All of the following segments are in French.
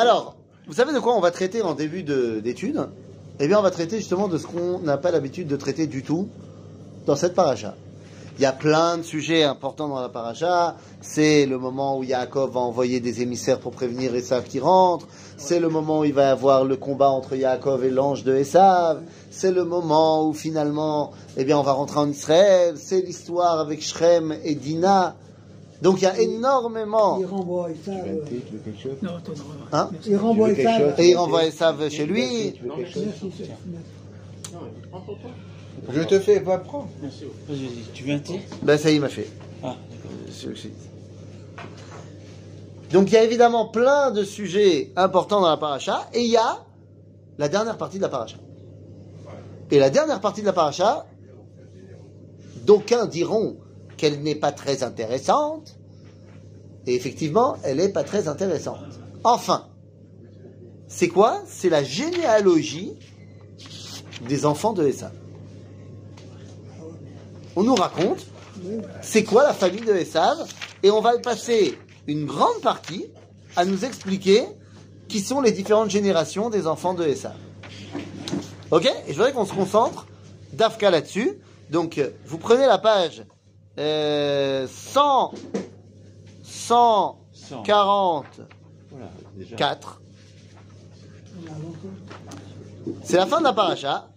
Alors, vous savez de quoi on va traiter en début de- d'étude? Eh bien, on va traiter justement de ce qu'on n'a pas l'habitude de traiter du tout dans cette paracha. Il y a plein de sujets importants dans la paracha. C'est le moment où Yaakov va envoyer des émissaires pour prévenir Esav qui rentre. C'est le moment où il va y avoir le combat entre Yaakov et l'ange de Esav. C'est le moment où finalement, eh bien, on va rentrer en Israël. C'est l'histoire avec Shrem et Dina. Donc il y a énormément. Il renvoie ça. Non, Hein Il renvoie ça. chose Et il renvoie Esav chez lui. Tu veux quelque chose Merci, chef. Je te fais, va prendre. Merci. Vas-y, vas-y. Tu veux un thé Ben ça y est, il m'a fait. Ah, dit. Donc il y a évidemment plein de sujets importants dans la paracha, et il y a la dernière partie de la paracha. Et la dernière partie de la paracha, d'aucuns diront qu'elle n'est pas très intéressante, et effectivement, elle n'est pas très intéressante. Enfin, c'est quoi? C'est la généalogie des enfants de Esav. On nous raconte c'est quoi la famille de Esav et on va passer une grande partie à nous expliquer qui sont les différentes générations des enfants de Esav. Ok? Et je voudrais qu'on se concentre d'Afka là-dessus. Donc, euh, vous prenez la page euh, 100, 144. Voilà, déjà. C'est la fin de la paracha.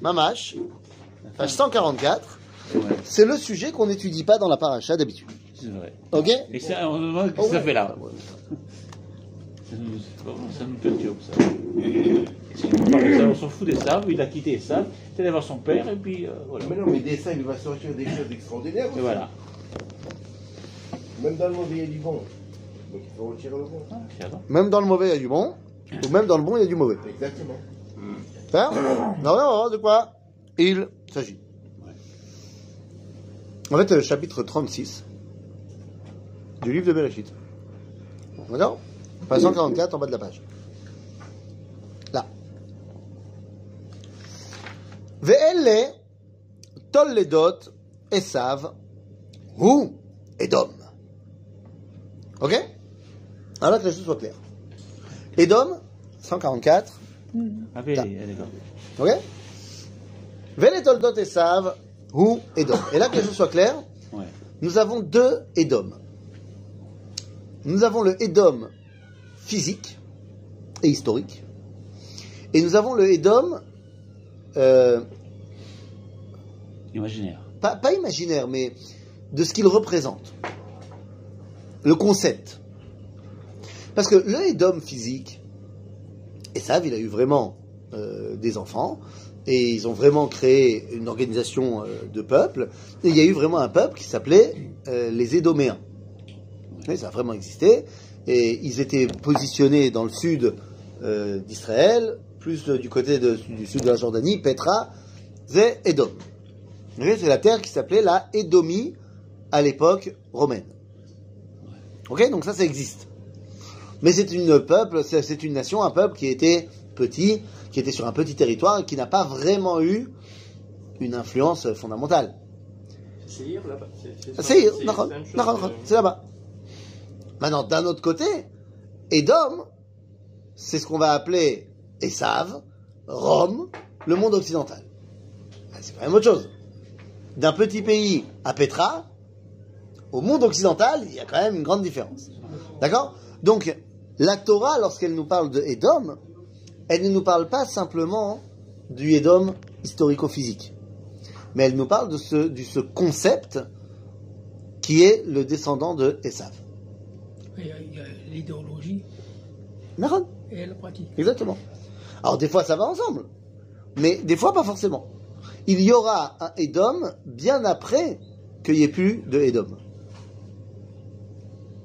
Mamash, page 144. C'est le sujet qu'on n'étudie pas dans la paracha d'habitude. C'est vrai. Ok Et ça, on Oh, ouais. fait là. Ça nous, ça nous perturbe, ça. On s'en fout des sables, il a quitté les sables, il est allé voir son père, et puis euh, voilà. Mais non, mais des ça, il va sortir des choses extraordinaires. Et voilà. Même dans le mauvais, il y a du bon. Donc il faut retirer le bon. Avant. Même dans le mauvais, il y a du bon. Ou même dans le bon, il y a du mauvais. Exactement. Hein? Non, non, non, de quoi? Il s'agit. En fait, le chapitre 36 du livre de Bereshit. D'accord? Page 144 en bas de la page. Ve'elle tolledot Esav hu Edom. Ok? Alors que les choses soient claires. Edom, 144, Ah, oui, d'accord. Ok? Vele toldot Esav hu Edom. Et là, que les choses soient claires, Ouais. nous avons deux Edom. Nous avons le Edom physique et historique. Et nous avons le Edom, euh, Imaginaire. pas, pas imaginaire, mais de ce qu'il représente. Le concept. Parce que le Edom physique, Esav, il a eu vraiment euh, des enfants, et ils ont vraiment créé une organisation euh, de peuple, et il y a eu vraiment un peuple qui s'appelait les Édoméens. Oui, ça a vraiment existé, et ils étaient positionnés dans le sud d'Israël, plus du côté de- du sud de la Jordanie, Petra, c'est Edom. C'est la terre qui s'appelait la Édomie à l'époque romaine. Ok, donc ça, ça existe. Mais c'est une peuple, c'est une nation, un peuple qui était petit, qui était sur un petit territoire et qui n'a pas vraiment eu une influence fondamentale. C'est là-bas. C'est là-bas. Maintenant, d'un autre côté, Édom, c'est ce qu'on va appeler Esav, Rome, le monde occidental. Ah, C'est quand même autre chose. D'un petit pays à Petra, au monde occidental, il y a quand même une grande différence. D'accord? Donc, la Torah, lorsqu'elle nous parle de Édom, elle ne nous parle pas simplement du Édom historico-physique, mais elle nous parle de ce, ce concept qui est le descendant de Esav. Il y a, il y a l'idéologie et la pratique. exactement. Alors des fois ça va ensemble, mais des fois pas forcément. Il y aura un Édom bien après qu'il n'y ait plus de.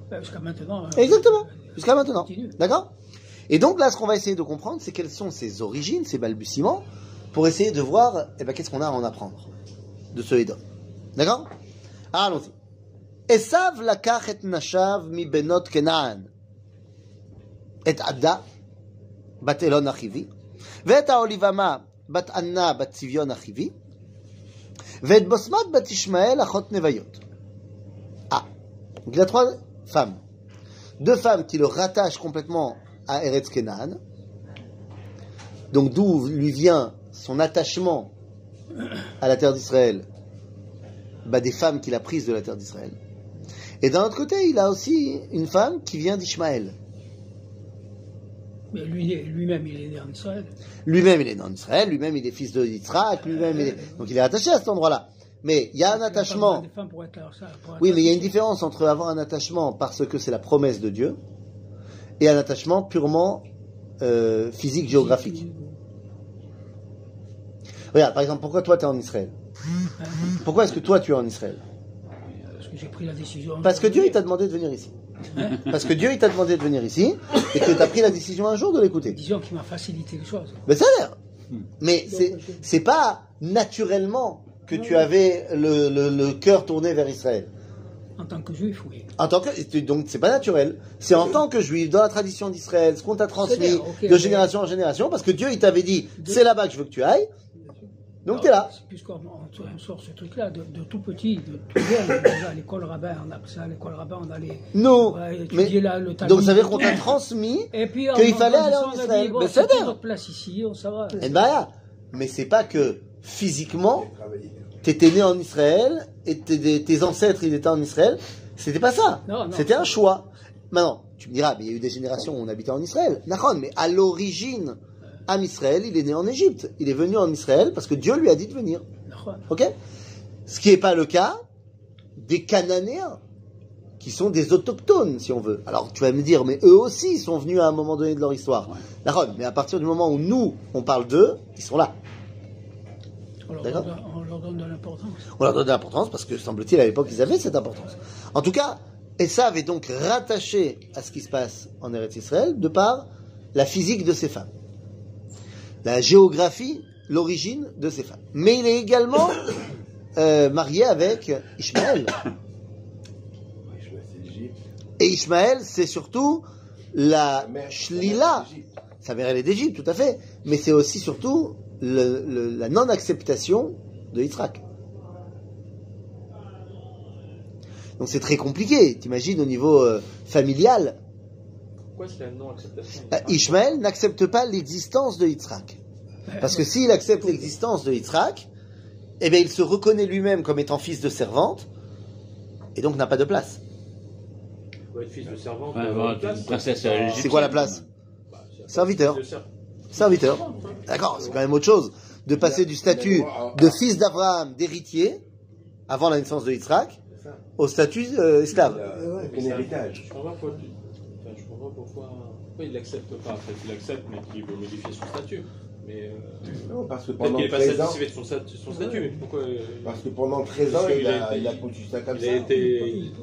Ben, Jusqu'à maintenant. euh, Exactement, jusqu'à maintenant. D'accord? Et donc là, ce qu'on va essayer de comprendre, c'est quelles sont ses origines, ses balbutiements, pour essayer de voir eh ben, qu'est-ce qu'on a à en apprendre de ce Édom. D'accord? Alors, Allons-y. Esav lakach et nashav mi benot Kenaan. Et Ada, בת אלון אחיבי, ואת האוליבמה בת ענה בת צביון אחיבי, ואת בוסמת בת ישמעאל אחות נוויות. Ah, donc il a trois femmes. Deux femmes qui le rattachent complètement à Eretz Kenan, donc d'où lui vient son attachement à la terre d'Israël, bah, des femmes qu'il a prises de la terre d'Israël. Et d'un autre côté, il a aussi une femme qui vient d'Ishmaël. Mais lui, lui-même, il est né en Israël. Lui-même, il est né en Israël, lui-même, il est fils de Yitzhak, lui-même, il est... donc il est attaché à cet endroit-là. Mais il y a un attachement. besoin des femmes pour être là, ça, pour être Oui, mais il y a une différence entre avoir un attachement parce que c'est la promesse de Dieu et un attachement purement euh, physique, géographique. Regarde, par exemple, pourquoi toi tu es en Israël? Pourquoi est-ce que toi tu es en Israël? Parce que j'ai pris la décision. Parce que Dieu il t'a demandé de venir ici. Parce que Dieu il t'a demandé de venir ici et que tu as pris la décision un jour de l'écouter. Disons qu'il m'a facilité les choses. Mais ça a l'air. Mais c'est c'est pas naturellement que tu avais le, le, le cœur tourné vers Israël. En tant que juif, oui. En tant que donc c'est pas naturel. C'est en tant que juif dans la tradition d'Israël, ce qu'on t'a transmis de mais- génération en génération, parce que Dieu il t'avait dit c'est là-bas que je veux que tu ailles. Donc t'es là. Puisqu'on on, on sort ce truc-là de, de tout petit, de tout jeune, déjà à l'école rabbin, on a ça, à l'école rabbin, on allait Non. ouais, Mais étudier là, le donc ça veut dire qu'on t'a transmis. Qu'il fallait aller en Israël. bon, Mais c'est notre place ici, on va. Eh ben, là. Mais c'est pas que physiquement t'étais né en Israël et tes, tes ancêtres ils étaient en Israël. C'était pas ça. Non, non. C'était un choix. Maintenant, tu me diras, mais il y a eu des générations où on habitait en Israël. D'accord, mais à l'origine, Am Israël, il est né en Égypte. Il est venu en Israël parce que Dieu lui a dit de venir. Ok? Ce qui n'est pas le cas des Cananéens, qui sont des autochtones, si on veut. Alors tu vas me dire, mais eux aussi sont venus à un moment donné de leur histoire. D'accord, mais à partir du moment où nous, on parle d'eux, ils sont là. On leur, donne, on leur donne de l'importance. On leur donne de l'importance parce que, semble-t-il, à l'époque, ils avaient cette importance. En tout cas, Esav est donc rattaché à ce qui se passe en Eretz Israël de par la physique de ces femmes, la géographie, l'origine de ces femmes. Mais il est également euh, marié avec Ishmaël. Et Ishmaël, c'est surtout la Shlila. Sa mère, elle est d'Égypte, tout à fait. Mais c'est aussi surtout le- le- la non-acceptation de Yitzhak. Donc c'est très compliqué. T'imagines au niveau euh, familial, Pourquoi c'est la non-acceptation euh, Ishmaël n'accepte pas l'existence de Yitzhak. Parce que s'il accepte l'existence de Yitzhak, eh bien il se reconnaît lui-même comme étant fils de servante, et donc n'a pas de place. Fils de servante. Ouais, euh, princesse Bah. C'est quoi la place bah, Serviteur. Serviteur. D'accord, c'est quand même autre chose de passer du statut de fils d'Abraham, d'héritier, avant la naissance de Yitzhak, au statut euh, esclave aucun ça- héritage. Je comprends pas pourquoi, tu- enfin, je comprends pas pourquoi, pourquoi il l'accepte pas. Peut-être qu'il l'accepte, mais qu'il veut modifier son statut. Mais euh, Non, parce que peut-être pendant qu'il n'est pas 13 ans, satisfait de son, stat- son statut. Mais pourquoi euh, parce que pendant 13 ans, il a il a conçu ça comme il ça. a été.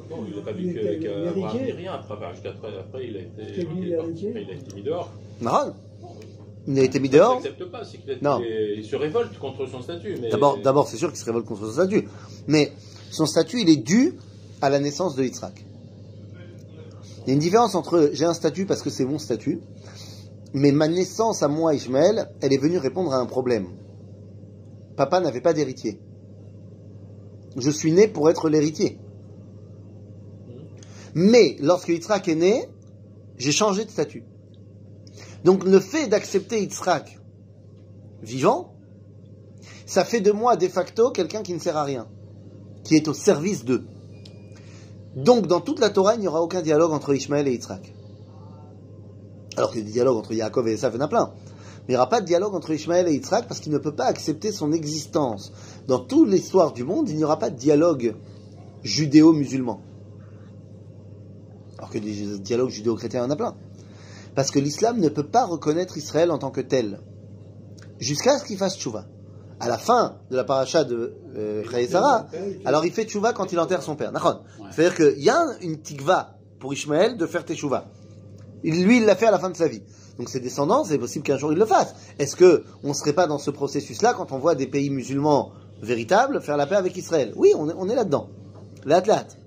Non, il n'a pas Il vécu avec euh, Abraham ni rien. Après, après, il a été, il il a été mis dehors. Marron, il a été mis Il dehors. pas, c'est qu'il a- Non. il il se révolte contre son statut. mais- D'abord, d'abord, c'est sûr qu'il se révolte contre son statut. Mais son statut, il est dû à la naissance de Yitzhak. Il y a une différence entre j'ai un statut parce que c'est mon statut, mais ma naissance à moi, Ishmael, elle est venue répondre à un problème. Papa n'avait pas d'héritier. Je suis né pour être l'héritier. Mais lorsque Yitzhak est né, j'ai changé de statut. Donc le fait d'accepter Yitzhak vivant, ça fait de moi de facto quelqu'un qui ne sert à rien, qui est au service d'eux. Donc dans toute la Torah, il n'y aura aucun dialogue entre Ishmaël et Yitzhak. Alors a des dialogues entre Yaakov et Esav, il y en a plein. Mais il n'y aura pas de dialogue entre Ishmaël et Yitzhak parce qu'il ne peut pas accepter son existence. Dans toute l'histoire du monde, il n'y aura pas de dialogue judéo-musulman. Alors que des dialogues judéo-chrétiens, il y en a plein. Parce que l'islam ne peut pas reconnaître Israël en tant que tel. Jusqu'à ce qu'il fasse tchouva. À la fin de la paracha de euh, Sarah, alors il fait tchouva quand il enterre son père. C'est-à-dire qu'il y a une tikva pour Ishmaël de faire tchouva. Lui, il l'a fait à la fin de sa vie. Donc ses descendants, c'est possible qu'un jour ils le fassent. Est-ce que on serait pas dans ce processus-là quand on voit des pays musulmans véritables faire la paix avec Israël? Oui, on est, on est là-dedans. L'athlète.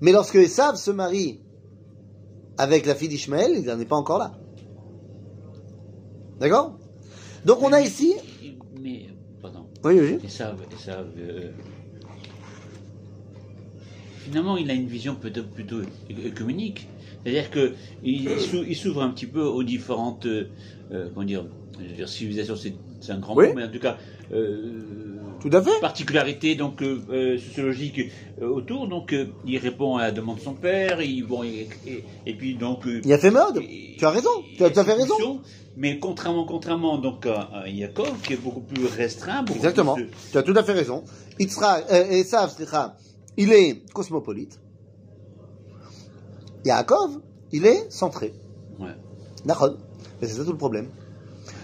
Mais lorsque Esav se marie avec la fille d'Ishmaël, il n'en est pas encore là. D'accord? Donc on a ici... Mais. Oui, oui. Et ça, et ça euh, finalement, il a une vision peut-être plutôt é- écuménique. C'est-à-dire que il, il s'ou- il s'ouvre un petit peu aux différentes, euh, euh, comment dire, je veux dire, civilisations, c'est un grand Oui. mot, mais en tout cas, euh, Tout à fait. particularités donc euh, euh, sociologiques euh, autour. Donc, il répond à la demande de son père. Il, bon, et, et- et puis donc. Il a fait mode. et- Tu as raison. Tu as tout à fait raison. Mais contrairement, contrairement donc à, à Yaakov, qui est beaucoup plus restreint, beaucoup Exactement. plus, Tu as tout à fait raison. Yitzhak, euh, il est cosmopolite. Yaakov, il est centré. Ouais. D'accord. Mais c'est ça tout le problème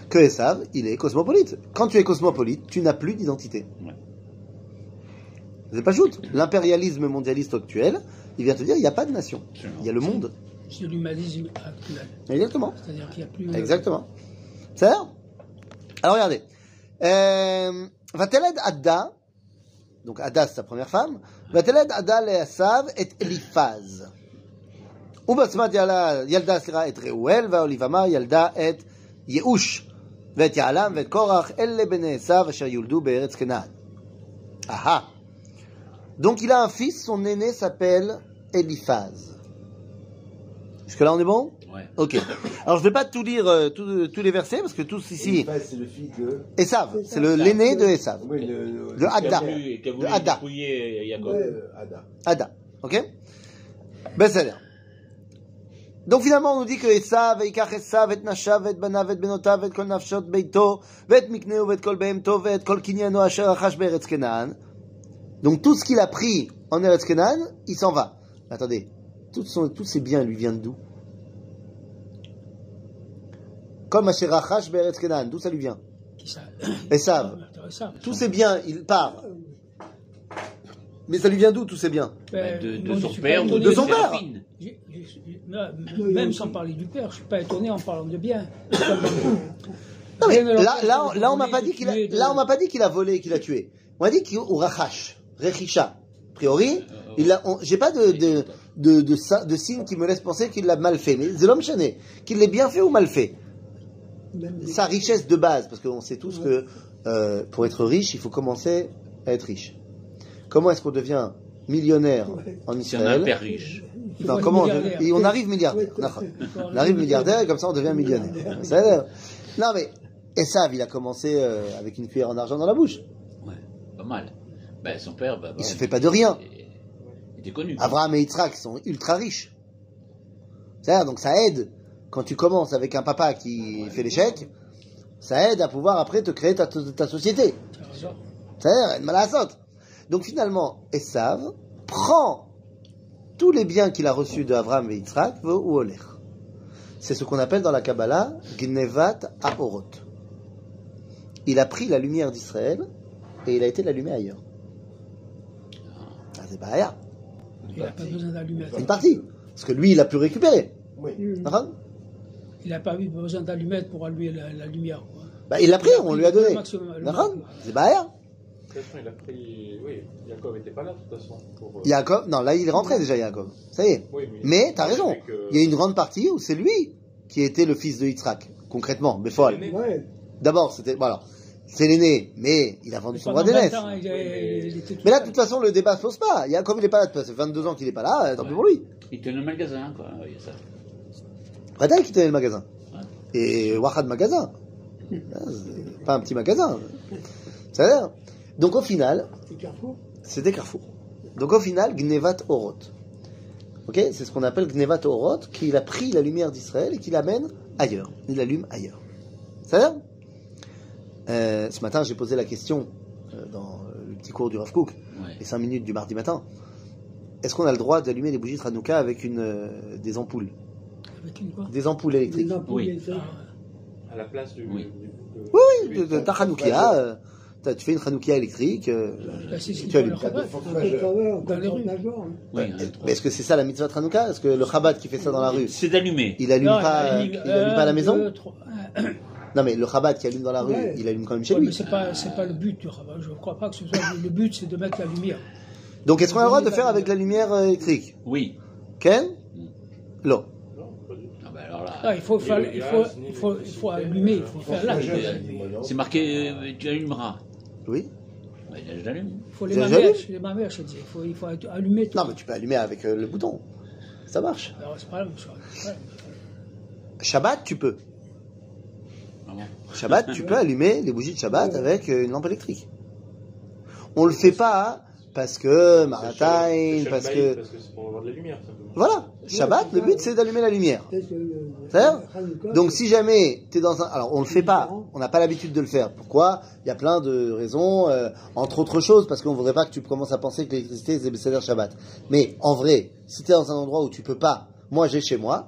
Que Esav, il est cosmopolite. Quand tu es cosmopolite, tu n'as plus d'identité. Ouais. C'est pas shoot. L'impérialisme mondialiste actuel, il vient te dire, il n'y a pas de nation. Absolument. Il y a le monde. C'est l'humanisme actuel. Exactement. C'est-à-dire qu'il n'y a plus. Exactement. C'est ça Alors regardez. Euh, Vateled Adda, donc Adda c'est sa première femme, Vateled Adda Leasav et Eliphaz. ובעצמת ילדה, ילדה סליחה, את ראואל והאוליבמה ילדה את ייאוש ואת יעלם ואת קורח, אלה בני עשיו אשר יולדו בארץ כנען. Ah Donc il a un fils, son aîné s'appelle Eliphaz. Jusque là on est bon Ouais. Ok. Alors je vais pas tout lire euh, tous- tous les versets parce que tous ici. Eliphaz, c'est le fils de. Esav, c'est le- l'aîné de Esav. Oui, le. le- De le- Ada. Qui a voulu, qui a voulu De Ada. dépouiller Yaakov. Euh, Ada. Ada. Ok Ben c'est bien. donc finalement on nous dit que Esav, Ikach Esav, et Nashav, et Banav, et Benotav, et Kol Nafshot Beito, et Mikneu, et Kol Behemto, et Kol Kinyano Asher Achash. Donc tout ce qu'il a pris en Eretz Kenaan, il s'en va. Attendez, tout son- tous ces biens lui viennent d'où? Kol Asher Achash Be'eretz Kenaan, d'où ça lui vient? Ça? Esav. Tous ces biens, il part. Mais ça lui vient d'où tous ces biens de, son père. De son père. Même sans parler du père, je suis pas étonné en parlant de bien. Non, mais là, on m'a pas dit qu'il a, là, on m'a pas dit qu'il a volé et qu'il a tué. On m'a dit qu'il ou rachash, rechisha. A priori, il a, on- j'ai pas de, de, de, de, sa- de signe qui me laisse penser qu'il l'a mal fait. Mais c'est l'homme chané. Qu'il l'ait bien fait ou mal fait. Sa richesse de base, parce qu'on sait tous que, euh, pour être riche, il faut commencer à être riche. Comment est-ce qu'on devient millionnaire en C'est un Israël? père riche. Non, comment on, milliardaire. et on arrive milliardaire. On arrive milliardaire et comme ça on devient millionnaire. Ça a l'air. Non mais Esav, il a commencé euh, avec une cuillère en argent dans la bouche. Ouais, pas mal. Ben, son père, bah, Il bah, se fait pas de rien. Il était connu. Abraham et Yitzhak sont ultra riches. C'est-à-dire, donc ça aide. Quand tu commences avec un papa qui fait l'échec, ça aide à pouvoir après te créer ta, ta société. C'est-à-dire, mal à la saute. Donc finalement, Esav prend tous les biens qu'il a reçus de Abraham et Yitzhak ou Oler. C'est ce qu'on appelle dans la Kabbalah Gnevat Aorot. Il a pris la lumière d'Israël et il a été l'allumer ailleurs. Ah, c'est pas rien. Il n'a pas besoin d'allumettes. Une partie. Parce que lui, il a pu récupérer. Oui. D'accord Il n'a pas eu besoin d'allumettes pour allumer la, la lumière. quoi. Bah, il l'a pris, on lui a donné. C'est pas rien. Façon, il a pris. Oui, Jacob n'était pas là, de toute façon. Pour, euh, Yaakov, non, là, il est rentré déjà, Yaakov. Ça y est. Oui, Mais t'as raison. Euh, Il y a une grande partie où c'est lui qui était le fils de Yitzhak, concrètement, mais folle. Ouais. D'abord, c'était voilà, c'est l'aîné, mais il a vendu Mais son droit 20 d'aînesse. tout Mais là, de toute façon, le débat se pose pas. Yaakov, il est pas là, ça fait 22 ans qu'il est pas là, euh, tant pis pour lui. Il tenait le magasin, quoi. Il y a ça. Rada qui tenait le magasin. Ouais. Et Wahad magasin. Hein, c'est Pas un petit magasin. Ça a l'air. Donc au final, C'est Carrefour. c'était Carrefour. Donc au final, Gnevat Oroth. Ok C'est ce qu'on appelle Gnevat Oroth, qu'il a pris la lumière d'Israël et qu'il l'amène ailleurs. Il l'allume ailleurs. Ça a l'air Euh, Ce matin, j'ai posé la question euh, dans le petit cours du Rav Ouais. les 5 minutes du mardi matin. Est-ce qu'on a le droit d'allumer des bougies de Hanouka avec une, euh, des ampoules? Avec une quoi? Des ampoules électriques Les ampoules, Oui. À la place du. Oui. du- de- Oui, de, de ta Hanoukia, euh, tu fais une Hanoukia électrique. euh, Bah, tu allumes. Est-ce que c'est ça la mitzvah de Hanouka Est-ce que le Chabad qui fait ça dans la rue, C'est d'allumer. il allume pas, il il allume allume pas à la maison? Non, mais le Chabad qui allume dans la rue, Ouais. il allume quand même chez Ouais, mais lui. c'est pas, c'est pas le but du rabat. Je ne crois pas que ce soit le but, c'est de mettre la lumière. Donc, est-ce qu'on a le droit de faire avec la lumière euh, électrique? Oui. Ken? Non. Tout. Ah, bah, Ah, il faut, il faut, il faut, il l'électricité. faut allumer, il faut faire là. C'est marqué, euh, tu allumeras. Oui Ouais, j'allume. faut les mamères, je dis. Il faut, il faut allumer tout. Non, mais tu peux allumer avec euh, le bouton. Ça marche. Alors, c'est pas la même chose. Ouais. Shabbat, tu peux. Shabbat, tu peux allumer les bougies de Shabbat avec euh, une lampe électrique. On le fait pas parce que Maratain, C'est parce que. Parce que c'est pour avoir de la lumière, simplement. Voilà. Shabbat, le but c'est d'allumer la lumière. Hanouka, Donc si jamais tu es dans un... Alors on le fait pas, on n'a pas l'habitude de le faire. Pourquoi? Il y a plein de raisons, euh, entre autres choses, parce qu'on voudrait pas que tu commences à penser que l'électricité c'est Besséder Shabbat. Mais en vrai, si tu es dans un endroit où tu peux pas, moi j'ai chez moi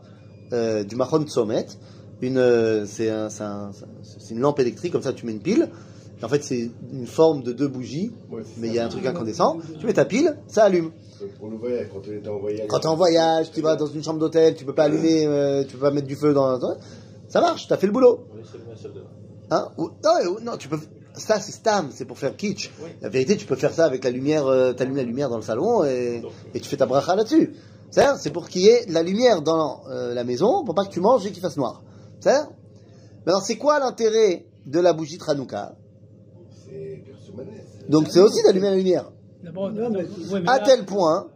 euh, du Mahon Tzomet, une, euh, c'est un- c'est un- c'est une lampe électrique, comme ça tu mets une pile. En fait c'est une forme de deux bougies, Ouais, c'est mais il y a un truc incandescent. Tu mets ta pile, ça allume. Donc, Pour le voyage, quand on était en voyage. Quand tu es en voyage, tu vas dans une chambre d'hôtel, tu peux pas allumer, euh, tu peux pas mettre du feu dans... Ça marche, tu as fait le boulot. Hein Ou- non, ou- non, tu peux. Ça, c'est Stam, c'est pour faire kitsch. Oui. La vérité, tu peux faire ça avec la lumière, euh, t'allumes la lumière dans le salon et, et tu fais ta bracha là-dessus. C'est-à-dire, c'est pour qu'il y ait de la lumière dans euh, la maison, pour pas que tu manges et qu'il fasse noir. C'est-à-dire Alors, c'est quoi l'intérêt de la bougie C'est Persumanès. Donc, c'est aussi d'allumer la lumière. À tel point,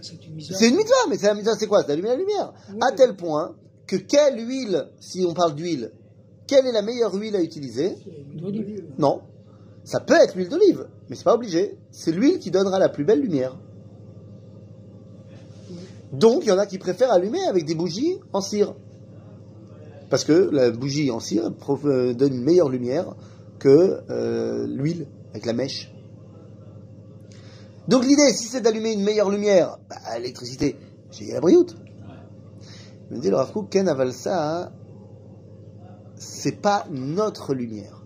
c'est une mitzvah, mais c'est la mitzvah, c'est quoi? C'est d'allumer la lumière. À tel point que quelle huile, si on parle d'huile, quelle est la meilleure huile à utiliser? D'olive. Non. Ça peut être l'huile d'olive, mais c'est pas obligé. C'est l'huile qui donnera la plus belle lumière. Donc, il y en a qui préfèrent allumer avec des bougies en cire. Parce que la bougie en cire euh, donne une meilleure lumière que euh, l'huile avec la mèche. Donc l'idée, si c'est d'allumer une meilleure lumière, bah, l'électricité, j'ai la brioute. Il me dit le Rav Kook, Ken ça, c'est pas notre lumière.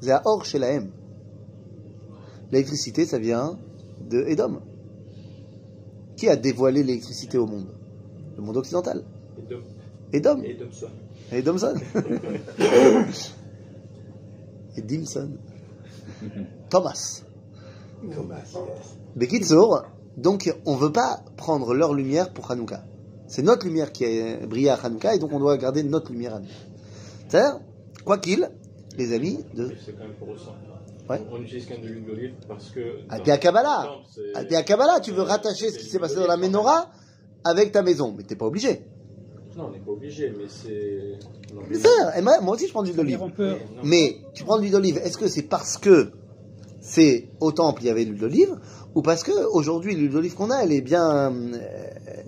C'est à Or chez la M. L'électricité, ça vient de Edom. Qui a dévoilé l'électricité au monde? Le monde occidental. Et Dom- Edom. Et Domson. Et Dimson. Thomas. Thomas, yes. Bekitsour, donc on ne veut pas prendre leur lumière pour Hanouka. C'est notre lumière qui est brillée à Hanouka et donc on doit garder notre lumière à nous. C'est-à-dire, quoi qu'il, les amis, de C'est quand même pour. Ouais. On utilise quand même de l'huile d'olive parce que. À Kabbalah. À Kabbalah, tu veux rattacher ce qui s'est passé dans la menorah avec ta maison, mais t'es pas obligé. Non, on n'est pas obligé, mais c'est. mais- et moi, moi aussi je prends de l'huile d'olive. Peut. Mais tu prends de l'huile d'olive, est-ce que c'est parce que c'est au temple il y avait de l'huile d'olive ou parce que aujourd'hui l'huile d'olive qu'on a elle est bien euh,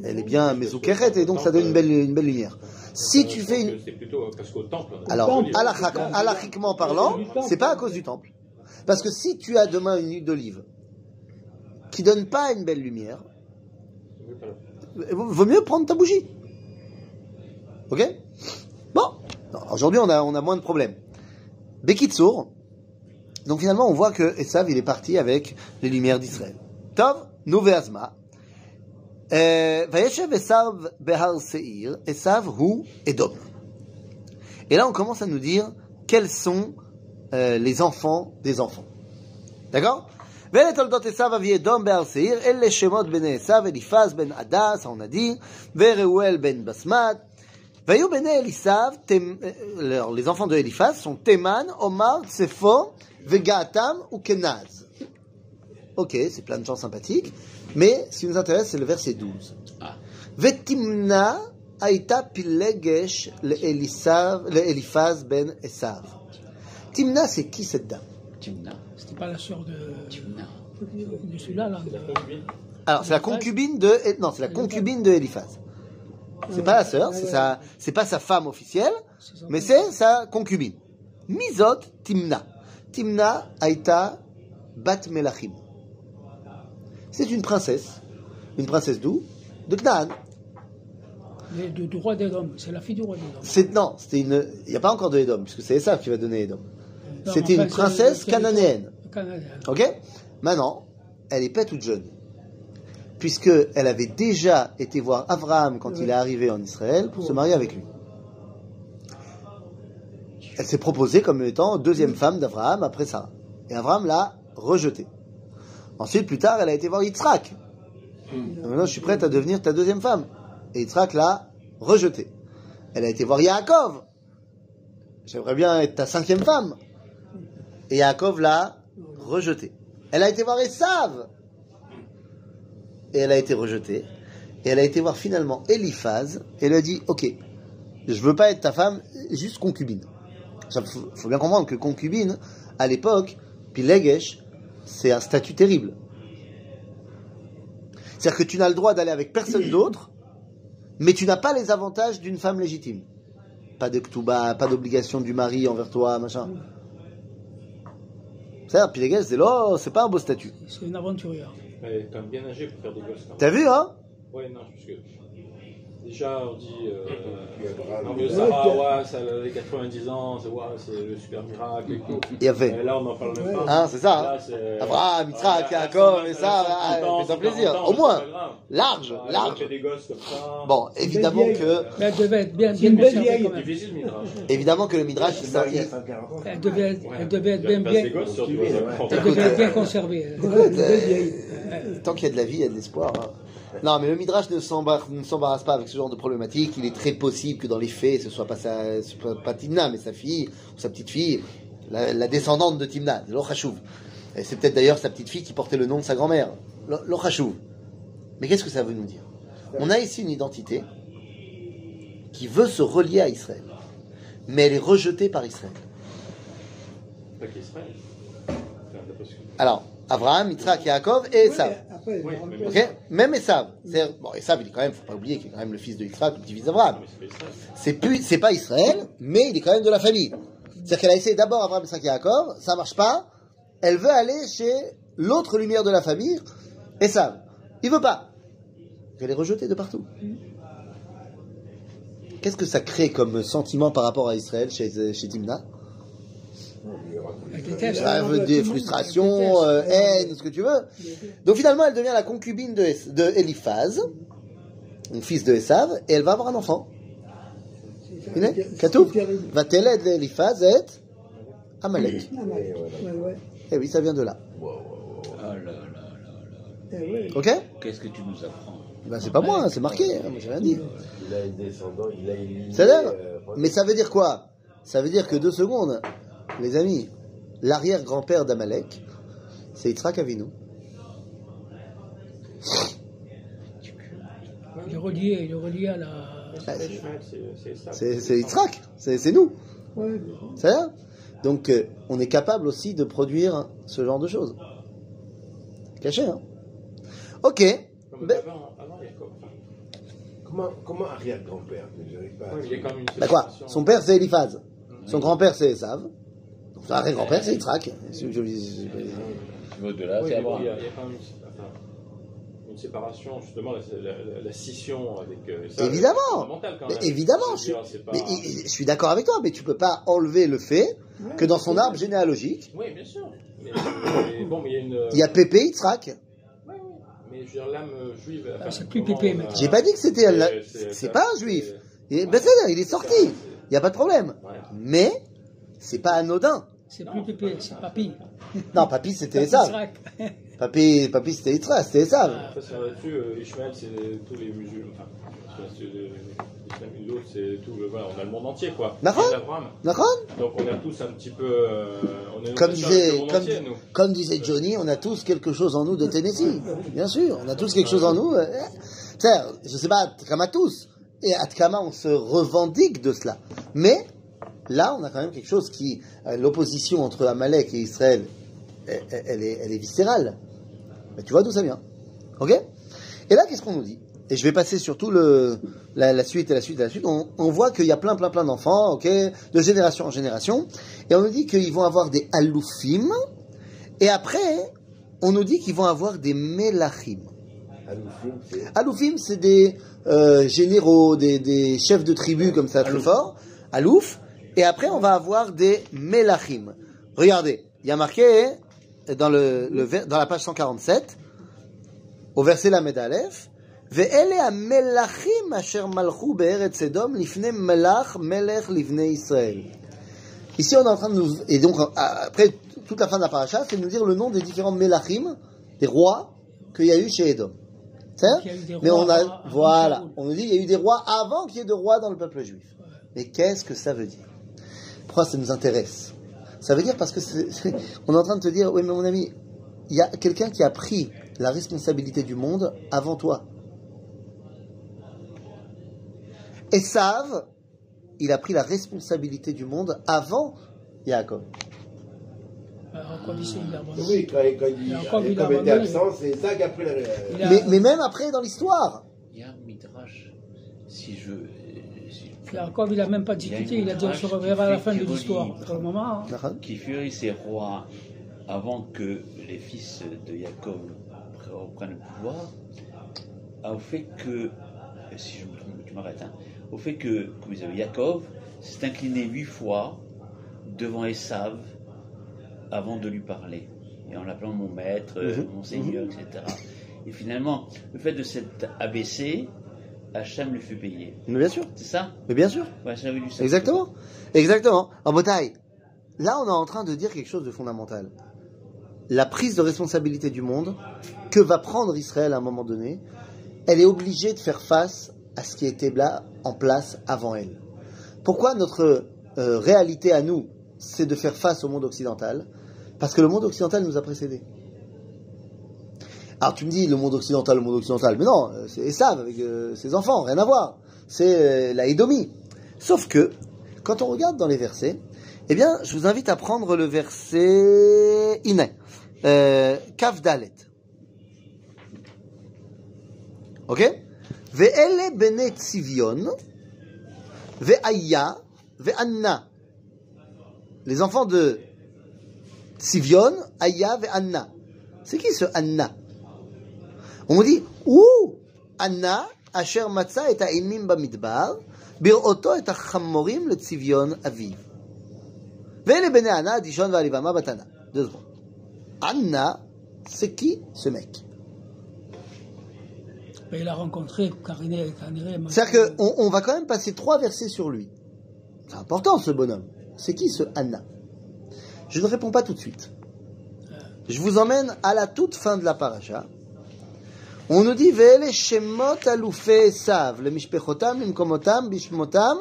elle est bien mezoukeret et donc ça donne une belle une belle lumière. Si Euh, tu je fais une C'est plutôt parce qu'au temple. on a alors halachiquement parlant, c'est pas à cause du temple. Parce que si tu as demain une huile d'olive qui donne pas une belle lumière, vaut mieux prendre ta bougie. Ok Bon, Non, aujourd'hui on a, on a moins de problèmes. Bekitsour, donc finalement on voit que Esav il est parti avec les lumières d'Israël. Tov, Nouvé Azma. Euh, Vayeshev Esav Behar Seir, Esav hu Edom. Et là on commence à nous dire quels sont euh, les enfants des enfants. D'accord ואלה תולדות עשיו אבי אדום בהר שעיר, אלה שמות בני עשיו, אליפז בן הדס, העונדי, וראואל בן בסמת. alors, les enfants de Eliphaz sont Théman, Omar, Tsefo, Vegatam ou Kenaz. Ok, c'est plein de gens sympathiques, mais ce qui nous intéresse, c'est le verset 12. Ah. Vetimna aïta pilegesh le Eliphaz ben Esav. Timna, c'est qui cette dame? Timna. c'était pas la sœur de, Timna. de celui-là, là. C'est la de- concubine. Alors, c'est la concubine de, non, c'est la concubine de Eliphaz. C'est pas la sœur, c'est sa, c'est pas sa femme officielle, mais c'est sa concubine. Mizot Timna. Timna Aïta Bat Melachim. C'est une princesse. Une princesse d'où? De Canaan. du roi d'Edom. C'est la fille du roi d'Edom. C'est, non, c'était une, il n'y a pas encore de Edom, puisque c'est Esav qui va donner Edom. C'était une princesse. Cananéenne. Ok? Maintenant, elle est pas toute jeune. Puisque elle avait déjà été voir Abraham quand il est arrivé en Israël pour se marier avec lui. Elle s'est proposée comme étant deuxième femme d'Abraham après Sarah. Et Abraham l'a rejetée. Ensuite, plus tard, elle a été voir Yitzhak. Et Maintenant, je suis prête à devenir ta deuxième femme. Et Yitzhak l'a rejetée. Elle a été voir Yaakov. J'aimerais bien être ta cinquième femme. Et Yaakov l'a rejetée. Elle a été voir Esav. Et elle a été rejetée. Et elle a été voir finalement Eliphaz et elle a dit Ok, je veux pas être ta femme, juste concubine. Il faut, faut bien comprendre que concubine, à l'époque, puis Legesh, c'est un statut terrible. C'est-à-dire que tu n'as le droit d'aller avec personne d'autre, mais tu n'as pas les avantages d'une femme légitime. Pas de ktuba, pas d'obligation du mari envers toi, machin. C'est-à-dire, puis Legesh, c'est là, c'est pas un beau statut. C'est une aventurière. Est quand même bien âgée pour faire des gosses. T'as vu, hein? Ouais, non, parce que déjà on dit. Euh, Sarah, ouais, ça avait 90 ans, c'est ouais, c'est le super miracle et tout. Il y avait. Et là, on n'en parle même pas. Hein, c'est ça, hein Abraham, Yitzhak, a et ça, 150 ans, fais-toi 140 plaisir. Au moins. Large, large. Bon, évidemment que, Mais elle devait être bien, C'est bien une belle conservée évidemment que le Midrash, il, C'est s'en- marié à il- 140 ans. Elle devait être, elle devait être Il bien, bien, elle devait être bien conservée. tant qu'il y a de la vie, il y a de l'espoir. Non, mais le Midrash ne s'embar- ne s'embarrasse pas avec ce genre de problématique. Il est très possible que dans les faits, ce soit pas sa, ce soit pas Timna, mais sa fille ou sa petite fille, la, la descendante de Timna, de l'Ochachouv. Et c'est peut-être d'ailleurs sa petite fille qui portait le nom de sa grand-mère, Lo- l'Ochachouv. Mais qu'est-ce que ça veut nous dire? On a ici une identité qui veut se relier à Israël, mais elle est rejetée par Israël. Pas qu'Israël. Alors, Abraham, Yitzhak, Yaakov et Esav. Oui, Même Esav. Bon, Esav, il est quand même, faut pas oublier qu'il est quand même le fils de Yitzhak, le petit-fils d'Abraham. C'est pas Israël. C'est plus, c'est pas Israël, mais il est quand même de la famille. C'est-à-dire qu'elle a essayé d'abord Abraham, Yitzhak et Yaakov, ça marche pas. Elle veut aller chez l'autre lumière de la famille, Esav. Il veut pas. Elle est rejetée de partout. Qu'est-ce que ça crée comme sentiment par rapport à Israël chez, déteste. Ça veut dire frustration, euh, haine, ce que tu veux. Donc finalement, elle devient la concubine de, de Eliphaz, une fils de Esav, et elle va avoir un enfant. Katouf va t'élède Eliphaz et Amalek. Et eh oui, ça vient de là. Ah ok Qu'est-ce que tu nous apprends? Ben, c'est pas moi, c'est marqué, hein, moi j'ai rien dit. Il a une descendant, il a une. Euh, Mais ça veut dire quoi? Ça veut dire que deux secondes, les amis, l'arrière-grand-père d'Amalek, c'est Yitzhak Avinu. Il est relié, il est relié à la. C'est Yitzhak, c'est nous. Ouais, C'est ça Donc euh, on est capable aussi de produire ce genre de choses. Caché, hein Ok. Comme Ben- avant, avant Jacob. Enfin, Comment, comment arrière-grand-père? Pas ouais, Bah quoi? séparation. Son père c'est Eliphaz. Son grand-père c'est Esav. Son arrière-grand-père c'est Yitzhak. Au-delà, c'est Abraham. il y, a, quand même une, séparation, justement, la, la- la- la scission avec. euh, ça, Évidemment. Mais évidemment, Je suis, dire, c'est pas- mais i- i- je suis d'accord avec toi, mais tu peux pas enlever le fait que dans son arbre généalogique, Oui, bien sûr. Mais, mais bon, mais il y a une. il y a Pépé Yitzhak. Ouais, ouais. Mais je veux dire, l'âme euh, juive. enfin, c'est plus Pépé, mais- a- J'ai pas dit que c'était un- c'est- c'est c'est- pas un juif. c'est- Et, ben c'est il est sorti. Il n'y a pas de problème. Ouais. Mais c'est pas anodin. C'est plus Pépé, c'est Papy. Non, Papy c'était Esav. Papy, Papy c'était Yitzhak, c'était Esav. Après, c'est là-dessus, euh, Ishmael, c'est tous les musulmans. Enfin, c'est- l'islam c'est tout. le- Voilà, on a le monde entier, quoi. D'accord. Donc on a tous un petit peu. euh, on est comme disait, comme, entier, nous. comme disait Johnny, on a tous quelque chose en nous de Tennessee. Bien sûr, on a tous quelque chose en nous. euh, C'est-à-dire, je sais pas, Atkama tous. Et Atkama, on se revendique de cela. Mais, là, on a quand même quelque chose qui, euh, l'opposition entre Amalek et Israël, elle, elle est, elle est viscérale. Mais tu vois d'où ça vient. Ok? Et là, qu'est-ce qu'on nous dit? Et je vais passer sur tout le, la, la suite et la suite et la suite. On, on voit qu'il y a plein, plein, plein d'enfants, ok, de génération en génération. Et on nous dit qu'ils vont avoir des aloufim. Et après, on nous dit qu'ils vont avoir des melachim. Aloufim, c'est. Des euh, généraux, des, des chefs de tribu comme ça, très forts. Alouf. Et après, on va avoir des melachim. Regardez, il y a marqué dans, le, le ver- dans la page 147, au verset la Aleph, ואלה המלכים אשר מלכו בארץ אדום לפני מלך מלך לבני ישראל. Ici, on est en train de nous. Et donc, après toute la fin de la paracha, c'est de nous dire le nom des différents melachim, des rois, qu'il y a eu chez Edom. C'est Qu'il y a eu des Mais rois on a. avant- avant Voilà. Shaoul. On nous dit qu'il y a eu des rois avant qu'il y ait de rois dans le peuple juif. Mais qu'est-ce que ça veut dire Pourquoi ça nous intéresse Ça veut dire parce que c'est- c'est- on est en train de te dire, oui, mais mon ami, il y a quelqu'un qui a pris la responsabilité du monde avant toi. Esav, il a pris la responsabilité du monde avant Yaakov. Abandonné. Oui, quand, quand il, Il a encore vu comme il était l'abandonner. absent, c'est ça qui a pris la. Il a- Mais, mais même après dans l'histoire. Il y a un midrash. Si je. Jacob, il n'a même pas discuté, il a dit on se reverra à la fin de l'histoire. Pour le moment, hein. qui furent ces rois avant que les fils de Jacob reprennent le pouvoir, au fait que, si je me trompe, tu m'arrêtes, hein, au fait que, comme ils avaient Jacob, s'est incliné huit fois devant Esav avant de lui parler, et en l'appelant mon maître, Mhm. mon seigneur, etc. Et finalement, le fait de s'être abaissé, Hachem lui fait payer. Mais bien sûr. C'est ça Mais bien sûr. Ouais, j'avais lu ça. Exactement. Exactement. En bataille. Là, on est en train de dire quelque chose de fondamental. La prise de responsabilité du monde que va prendre Israël à un moment donné, elle est obligée de faire face à ce qui était là en place avant elle. Pourquoi notre euh, réalité à nous, c'est de faire face au monde occidental? Parce que le monde occidental nous a précédés. Alors tu me dis le monde occidental, le monde occidental, mais non, euh, c'est Esav avec euh, ses enfants, rien à voir. C'est euh, la Édomie. Sauf que, quand on regarde dans les versets, eh bien, je vous invite à prendre le verset Iné, euh, Kaf Dalet. Ok? Ve'ele bene tzivion, ve'aya, ve'anna. Les enfants de Tzivion, Aya, ve'anna. C'est qui ce Anna? On dit, ouh, Anna, asher matza et ha'imim bamidbar, le tzivion aviv. Ve'ele bene Anna, dishon ve'alivama batana. Deux secondes. Anna, c'est qui ce mec il a rencontré. C'est-à-dire qu'on on va quand même passer trois versets sur lui. C'est important ce bonhomme. C'est qui ce Anna Je ne réponds pas tout de suite. Je vous emmène à la toute fin de la paracha. On nous dit Ve'ele shemot alufei Esav, le mishpechotam, limkomotam, bishmotam,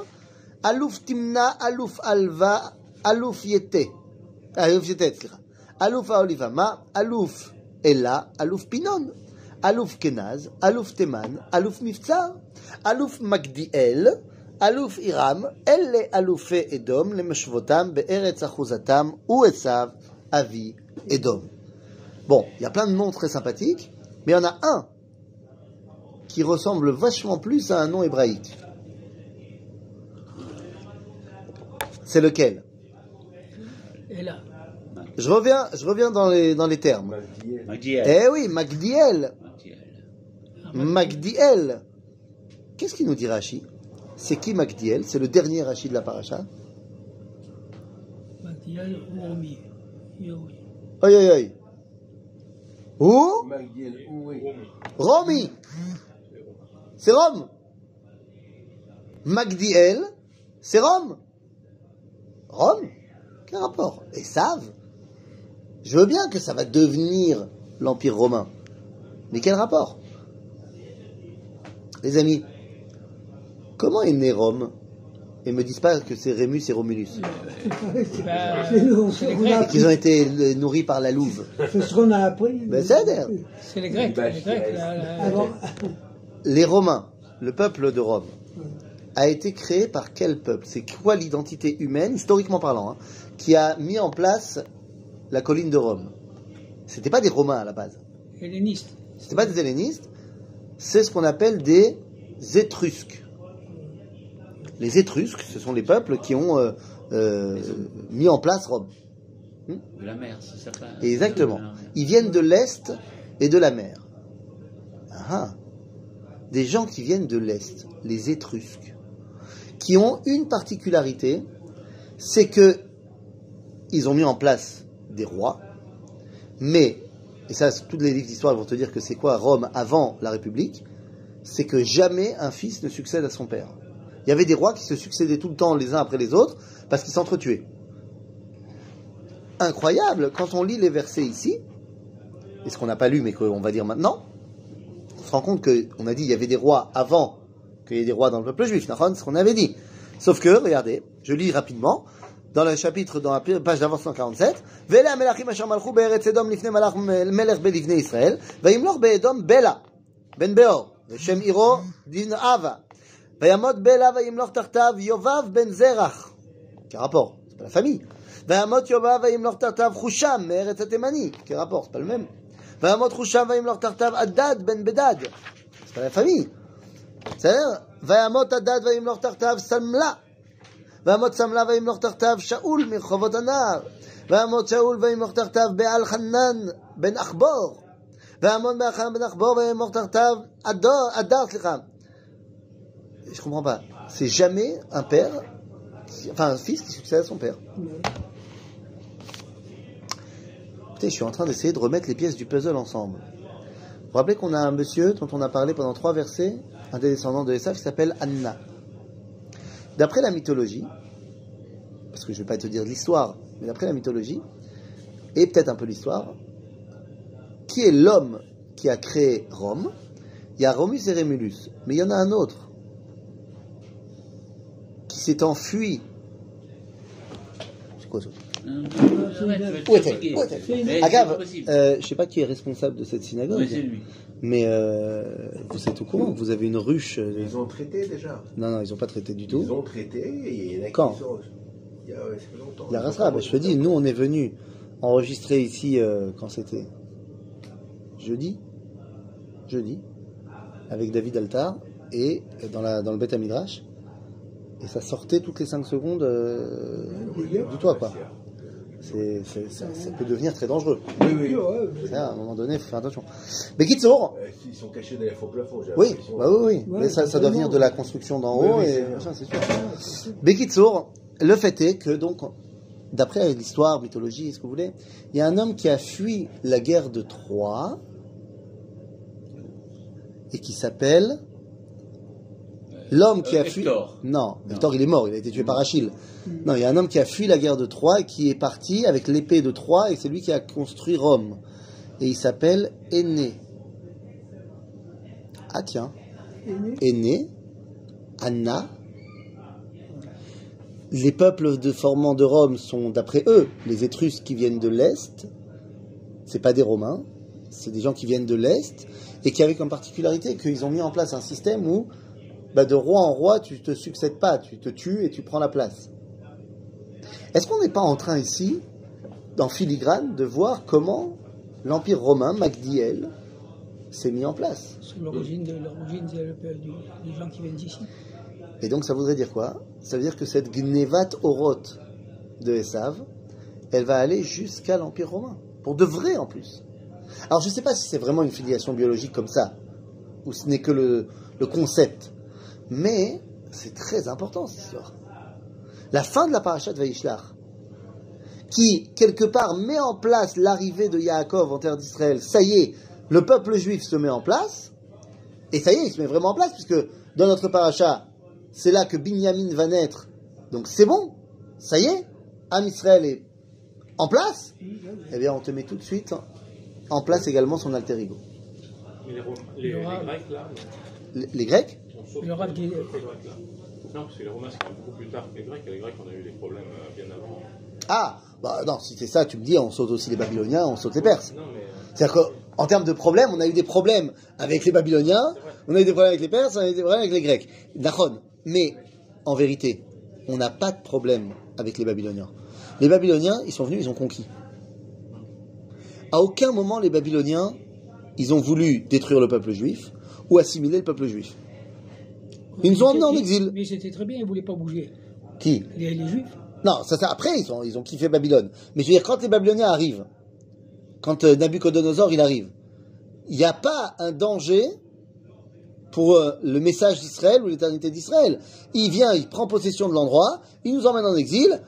aluf timna, aluf alva, aluf yete. aluf yetet, סליחה. אלוף האוליבמה, אלוף אלה, אלוף פינון, אלוף כנז, אלוף תימן, אלוף מבצר, אלוף מגדיאל, אלוף עירם, אלה אלופי אדום למשוותם בארץ אחוזתם, הוא עשיו אבי אדום. Bon, il y a plein de noms très sympathiques, mais il y en a un qui ressemble vachement plus à un nom hébraïque. C'est lequel? Et là, Je reviens, je reviens dans les, dans les termes. Magdiel. Eh oui, Magdiel. Magdiel. Qu'est-ce qu'il nous dit Rashi C'est qui Magdiel? C'est le dernier Rashi de la paracha? Magdiel ou Omi. Youi. Oi, oi, oi. Où? Magdiel. Romi. C'est Rome. Magdiel, c'est Rome. Rome Quel rapport? Et savent Je veux bien que ça va devenir l'Empire romain. Mais quel rapport? Les amis, comment est né Rome? Et me disent pas que c'est Rémus et Romulus. Et qu'ils ont été nourris par la louve. C'est ce qu'on a appris. Ben, c'est les Grecs. Les Grecs la- la- Avant, Les Romains, le peuple de Rome, a été créé par quel peuple? C'est quoi l'identité humaine, historiquement parlant, hein, qui a mis en place la colline de Rome? C'était pas des Romains à la base. hellénistes. C'était pas des hellénistes. C'est ce qu'on appelle des Étrusques. Les Étrusques, ce sont les peuples qui ont euh, euh, mis en place Rome. De la mer, c'est certain. Exactement. Ils viennent de l'Est et de la mer. Ah ah. Des gens qui viennent de l'Est, les Étrusques, qui ont une particularité, c'est que ils ont mis en place des rois, mais, et ça, tous les livres d'histoire vont te dire que c'est quoi Rome avant la République, c'est que jamais un fils ne succède à son père. Il y avait des rois qui se succédaient tout le temps les uns après les autres parce qu'ils s'entretuaient incroyable quand on lit les versets ici, et ce qu'on n'a pas lu mais qu'on va dire maintenant, se rend compte qu'on a dit il y avait des rois avant qu'il y ait des rois dans le peuple juif, Nahon, c'est ce qu'on avait dit. Sauf que, regardez, je lis rapidement, dans le chapitre, dans la page d'avant 147, Vele amelachim asher malchu be'eretz Edom lifnei malach melech belivnei Israël, vayimloch be'edom Bela, ben Beor, ושם עירו דין אבה. ויעמוד בלה וימלוך תחתיו יובב בן זרח. כרפור, c'est pas la famille. ויעמוד יובב וימלוך תחתיו חושם מארץ התימני. כרפור, c'est pas le même. ויעמוד חושם וימלוך תחתיו הדד בן בדד. c'est pas la famille. בסדר? ויעמוד הדד וימלוך תחתיו סמלה. ויעמוד סמלה וימלוך תחתיו שאול מרחובות הנהר. ויעמוד שאול וימלוך תחתיו בעל חנן בן אחבור. ויעמוד בעל חנן בן אחבור וימלוך תחתיו אדור- אדר, סליחה. Je comprends pas. C'est jamais un père, qui- enfin un fils qui succède à son père. Je suis en train d'essayer de remettre les pièces du puzzle ensemble. Vous vous rappelez qu'on a un monsieur dont on a parlé pendant trois versets, un des descendants de Esav qui s'appelle Anna. D'après la mythologie, parce que je ne vais pas te dire l'histoire, mais d'après la mythologie, et peut-être un peu l'histoire, qui est l'homme qui a créé Rome? Il y a Romulus et Rémulus, mais il y en a un autre qui s'est enfui. C'est quoi Où est-elle Agave, euh, je sais pas qui est responsable de cette synagogue, Oui, c'est lui. mais euh, vous êtes au courant que vous avez une ruche. euh, Ils ont traité déjà. Non, non, ils n'ont pas traité du Ils tout. ont traité et il y en a Quand qui sont. Il y a, longtemps. La Rasra, ben, je te dis, nous on est venus enregistrer ici euh, quand c'était jeudi, jeudi, avec David Altar et dans, la, dans le Beth Midrash, et ça sortait toutes les 5 secondes euh, du toit quoi. C'est, c'est- ça, ça peut devenir très dangereux. Oui, oui. Ça, à un moment donné, il faut faire attention. Mais Euh, Ils sont cachés derrière les faux plafonds, j'ai oui, bah oui, oui. Ouais, mais ça, ça doit venir de la construction d'en haut oui, et c'est- le fait est que, donc, d'après l'histoire, mythologie, ce que vous voulez, il y a un homme qui a fui la guerre de Troie et qui s'appelle l'homme qui Euh, a fui. Hector. Non, Hector, il est mort, il a été tué par Achille. Non, il y a un homme qui a fui la guerre de Troie et qui est parti avec l'épée de Troie et c'est lui qui a construit Rome. Et il s'appelle Aîné. Ah tiens. Aîné, Anna. Les peuples de formants de Rome sont, d'après eux, les Étrusques qui viennent de l'Est. C'est pas des Romains, c'est des gens qui viennent de l'Est et qui avaient comme particularité qu'ils ont mis en place un système où, bah, de roi en roi, tu te succèdes pas, tu te tues et tu prends la place. Est-ce qu'on n'est pas en train ici, dans filigrane, de voir comment l'Empire romain, Magdiel, s'est mis en place? C'est l'origine de- du- des gens qui viennent d'ici. Et donc ça voudrait dire quoi? Ça veut dire que cette Gnevat Oroth de Esav, elle va aller jusqu'à l'Empire romain. Pour de vrai en plus. Alors je ne sais pas si c'est vraiment une filiation biologique comme ça, ou ce n'est que le, le concept. Mais c'est très important cette histoire. La fin de la parasha de Vaishlach, qui quelque part met en place l'arrivée de Yaakov en terre d'Israël, ça y est, le peuple juif se met en place, et ça y est, il se met vraiment en place, puisque dans notre paracha, c'est là que Binyamin va naître. Donc c'est bon, ça y est, Am Israël est en place. Eh bien, on te met tout de suite en place également son alter ego. Mais les, Rom- les, les aura- Grecs, là, Les, les Grecs? Là. Non, parce que les Romains, c'est beaucoup plus tard que les Grecs. Et les Grecs, on a eu des problèmes euh, bien avant. Ah, bah non, si c'est ça, tu me dis, on saute aussi les Babyloniens, on saute les Perses. Euh, C'est-à-dire qu'en termes de problèmes, on a eu des problèmes avec les Babyloniens, on a eu des problèmes avec les Perses, on a eu des problèmes avec les Grecs. Nachon. Mais, en vérité, on n'a pas de problème avec les Babyloniens. Les Babyloniens, ils sont venus, ils ont conquis. À aucun moment, les Babyloniens, ils ont voulu détruire le peuple juif ou assimiler le peuple juif. Ils nous ont emmenés en exil. Mais c'était très bien, ils ne voulaient pas bouger. Qui Les, les Juifs, Non, ça, ça après, ils ont, ils ont kiffé Babylone. Mais je veux dire, quand les Babyloniens arrivent, quand euh, Nabucodonosor il arrive, il n'y a pas un danger pour euh, le message d'Israël ou l'éternité d'Israël. Il vient, il prend possession de l'endroit, il nous emmène en exil,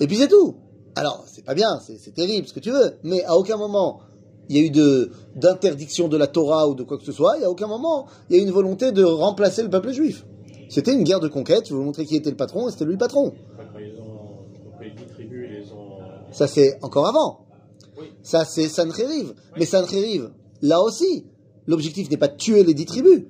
et puis c'est tout. Alors, c'est pas bien, c'est terrible, ce que tu veux, mais à aucun moment il y a eu de- d'interdiction de, la Torah ou de quoi que ce soit, il y a aucun moment il y a eu une volonté de remplacer le peuple juif. C'était une guerre de conquête, je vais vous montrer qui était le patron, et c'était lui le patron. Ont. Ça, c'est encore avant. Oui. Ça, c'est Sancheriv. Mais Sancheriv, là aussi, l'objectif n'est pas de tuer les dix tribus.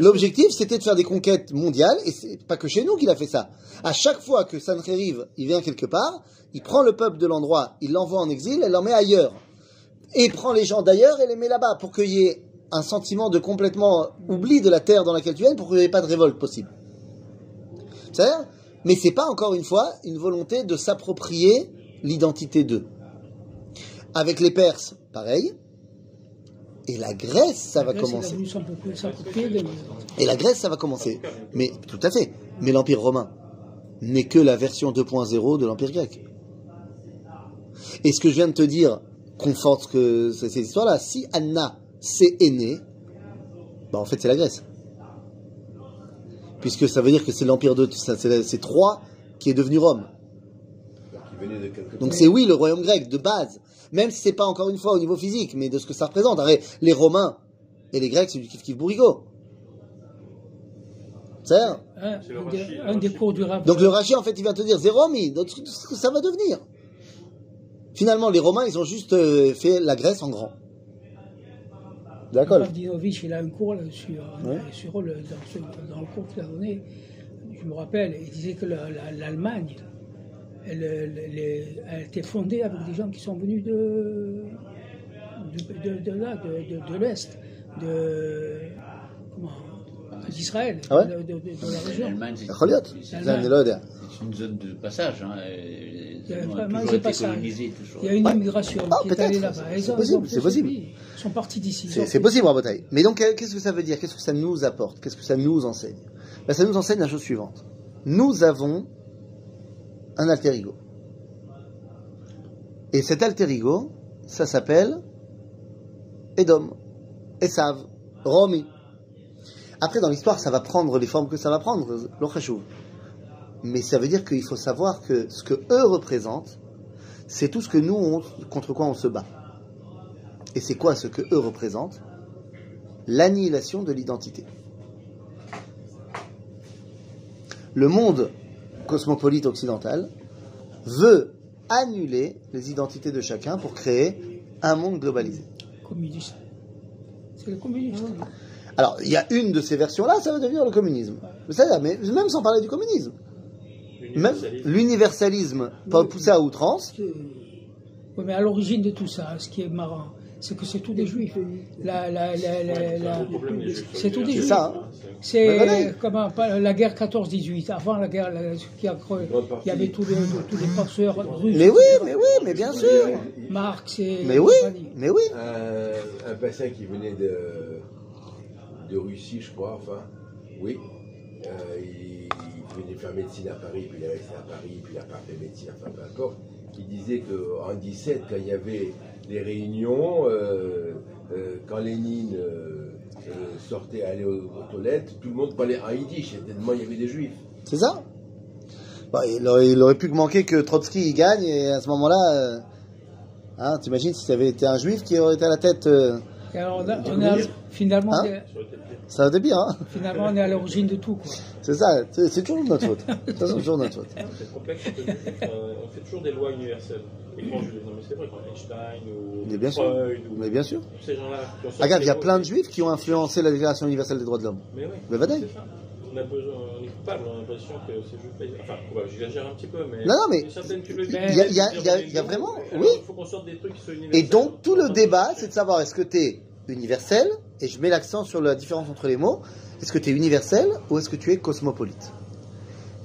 L'objectif, c'était de faire des conquêtes mondiales, et c'est pas que chez nous qu'il a fait ça. À chaque fois que Sancheriv, il vient quelque part, il prend le peuple de l'endroit, il l'envoie en exil et l'emmène ailleurs. Et il prend les gens d'ailleurs et les met là-bas, pour qu'il y ait un sentiment de complètement oubli de la terre dans laquelle tu viens, pour qu'il n'y ait pas de révolte possible. Mais c'est pas, encore une fois, une volonté de s'approprier l'identité d'eux. Avec les Perses, pareil. Et la Grèce, ça va commencer. Et la Grèce, ça va commencer. Mais tout à fait. Mais l'Empire romain n'est que la version 2.0 de l'Empire grec. Et ce que je viens de te dire conforte que c- cette histoire-là. Si Anna s'est aînée, bah en fait c'est la Grèce. Puisque ça veut dire que c'est l'Empire de... C'est Troie qui est devenu Rome. Donc c'est oui le royaume grec de base, même si c'est pas encore une fois au niveau physique, mais de ce que ça représente. Arrête, les Romains et les Grecs, c'est du kiff kiff bourrigo. C'est un, un des cours du Rav. Donc le Rachi en fait il vient te dire c'est Romi, donc ce ce que ça va devenir. Finalement les Romains ils ont juste euh, fait la Grèce en grand. D'accord. Rav Dinovich, il a un cours là, sur, Ouais. sur le, dans, ce- dans le cours qu'il a donné. Je me rappelle, il disait que la- la- l'Allemagne, elle, elle- elle- était fondée avec des gens qui sont venus de, de, de- de là, de l'Est, de, comment, d'Israël, ah ouais la région. C'est une zone de passage. Il y a une immigration ah, qui est allée là-bas. C'est possible. Ils sont partis d'ici. C'est possible, Rabotaï. Mais donc, euh, qu'est-ce que ça veut dire? Qu'est-ce que ça nous apporte? Qu'est-ce que ça nous enseigne? Ben, ça nous enseigne la chose suivante. Nous avons un alter ego. Et cet alter ego, ça s'appelle Edom, Esav, Romi. Après, dans l'histoire, ça va prendre les formes que ça va prendre, l'Ochashouv. Mais ça veut dire qu'il faut savoir que ce que eux représentent, c'est tout ce que nous, on- contre quoi on se bat. Et c'est quoi ce que eux représentent? L'annihilation de l'identité. Le monde cosmopolite occidental veut annuler les identités de chacun pour créer un monde globalisé. C'est le. Alors, il y a une de ces versions-là, ça va devenir le communisme. Mais, ça, mais même sans parler du communisme. Même L'universalisme. pas poussé à outrance, Oui, mais à l'origine de tout ça, ce qui est marrant, c'est que c'est tous des juifs. La, la, la, la- Ouais, c'est tous des juifs. ça, hein. C'est comment pas, la guerre 14-18, avant la guerre, qui a creux, il y avait tous les, tous les penseurs russes. mais oui, mais oui, mais bien sûr. Marx et Mais oui, mais oui. un, un patient qui venait de, de Russie, je crois, enfin, oui. Euh, il, il venait faire médecine à Paris, puis il est resté à Paris, puis il a pas fait médecine, enfin peu importe. Il disait qu'en 17, quand il y avait les réunions, euh, euh, quand Lénine sortait aller aux, aux toilettes, tout le monde parlait en yiddish, et tellement il y avait des juifs. C'est ça? Bah, il, aurait, il aurait pu que manquer que Trotsky gagne et à ce moment-là, euh, hein, t'imagines si ça avait été un juif qui aurait été à la tête, euh, Et alors, on a- on a- finalement, Hein est- Ça aurait été pire. Hein finalement, on est à l'origine de tout. Quoi. c'est ça, c'est c'est toujours notre faute. C'est toujours notre faute. C'est complexe, on fait, euh, on fait toujours des lois universelles. Et quand je, non mais c'est vrai, quand Einstein ou Mais bien sûr. Freud ou Mais bien sûr. ces gens-là Regarde, il y a plein de juifs qui ont influencé la Déclaration universelle des droits de l'homme. Mais oui, Mais c'est. On, a besoin, on est coupable, on a l'impression que ces juifs Enfin, ouais, j'exagère un petit peu, mais. Non, non, mais il y a- il y a- il y a- il y a vraiment- oui. Il faut qu'on sorte des trucs qui soient Et universels. donc, tout le débat, c'est de savoir est-ce que tu es universel, et je mets l'accent sur la différence entre les mots, est-ce que tu es universel ou est-ce que tu es cosmopolite?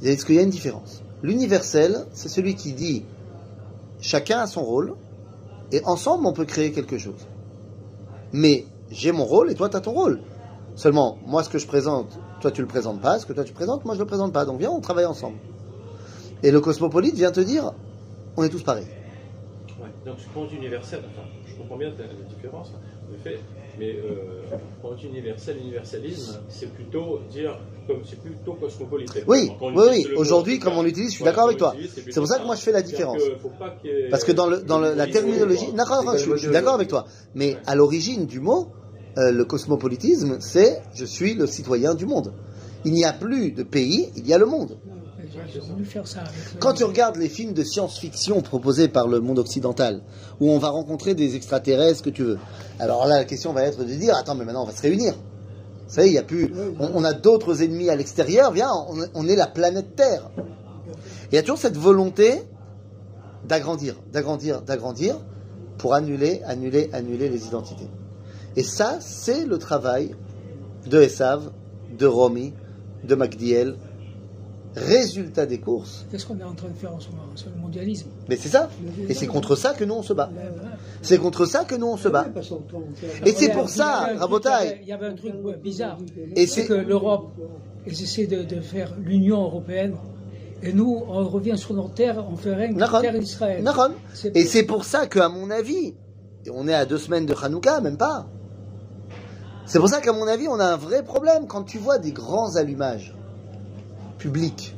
Est-ce qu'il y a une différence? L'universel, c'est celui qui dit chacun a son rôle, et ensemble on peut créer quelque chose. Mais j'ai mon rôle et toi tu as ton rôle. Seulement, moi ce que je présente, toi tu le présentes pas, ce que toi tu présentes, moi je le présente pas. Donc viens, on travaille ensemble. Et le cosmopolite vient te dire, on est tous pareils. Donc on dit universel, je comprends bien la, différence, mais euh, quand dit universel, universalisme, c'est plutôt dire, comme c'est plutôt cosmopolite. Oui, oui, oui. Aujourd'hui, comme on l'utilise, je suis d'accord avec toi. C'est pour ça que moi je fais la différence. Parce que dans, le, dans la terminologie, je, suis d'accord avec toi. Mais à l'origine du mot, euh, le cosmopolitisme, c'est je suis le citoyen du monde. Il n'y a plus de pays, il y a le monde. J'ai voulu faire ça. avec le- Quand tu regardes les films de science-fiction proposés par le monde occidental, où on va rencontrer des extraterrestres que tu veux, alors là la question va être de dire attends mais maintenant on va se réunir. Vous savez, il y a plus, on, on a d'autres ennemis à l'extérieur. Viens, on, on est la planète Terre. Et il y a toujours cette volonté d'agrandir, d'agrandir, d'agrandir pour annuler, annuler, annuler les identités. Et ça, c'est le travail de Esav, de Romy, de Magdiel. Résultat des courses, Qu'est-ce qu'on est en train de faire en ce moment C'est le mondialisme. mais c'est ça. Et c'est contre ça que nous on se bat. Voilà. C'est contre ça que nous on se bat. Et c'est pour ça, Il y avait un truc- Rabotai. Il y avait un truc bizarre. Et C'est c'est que l'Europe, ils essaient de, de faire l'Union européenne. Et nous, on revient sur notre terre, on fait rien que terre d'Israël. C'est- Et c'est pour ça qu'à mon avis, et on est à deux semaines de Hanouka, même pas. C'est pour ça qu'à mon avis, on a un vrai problème quand tu vois des grands allumages publics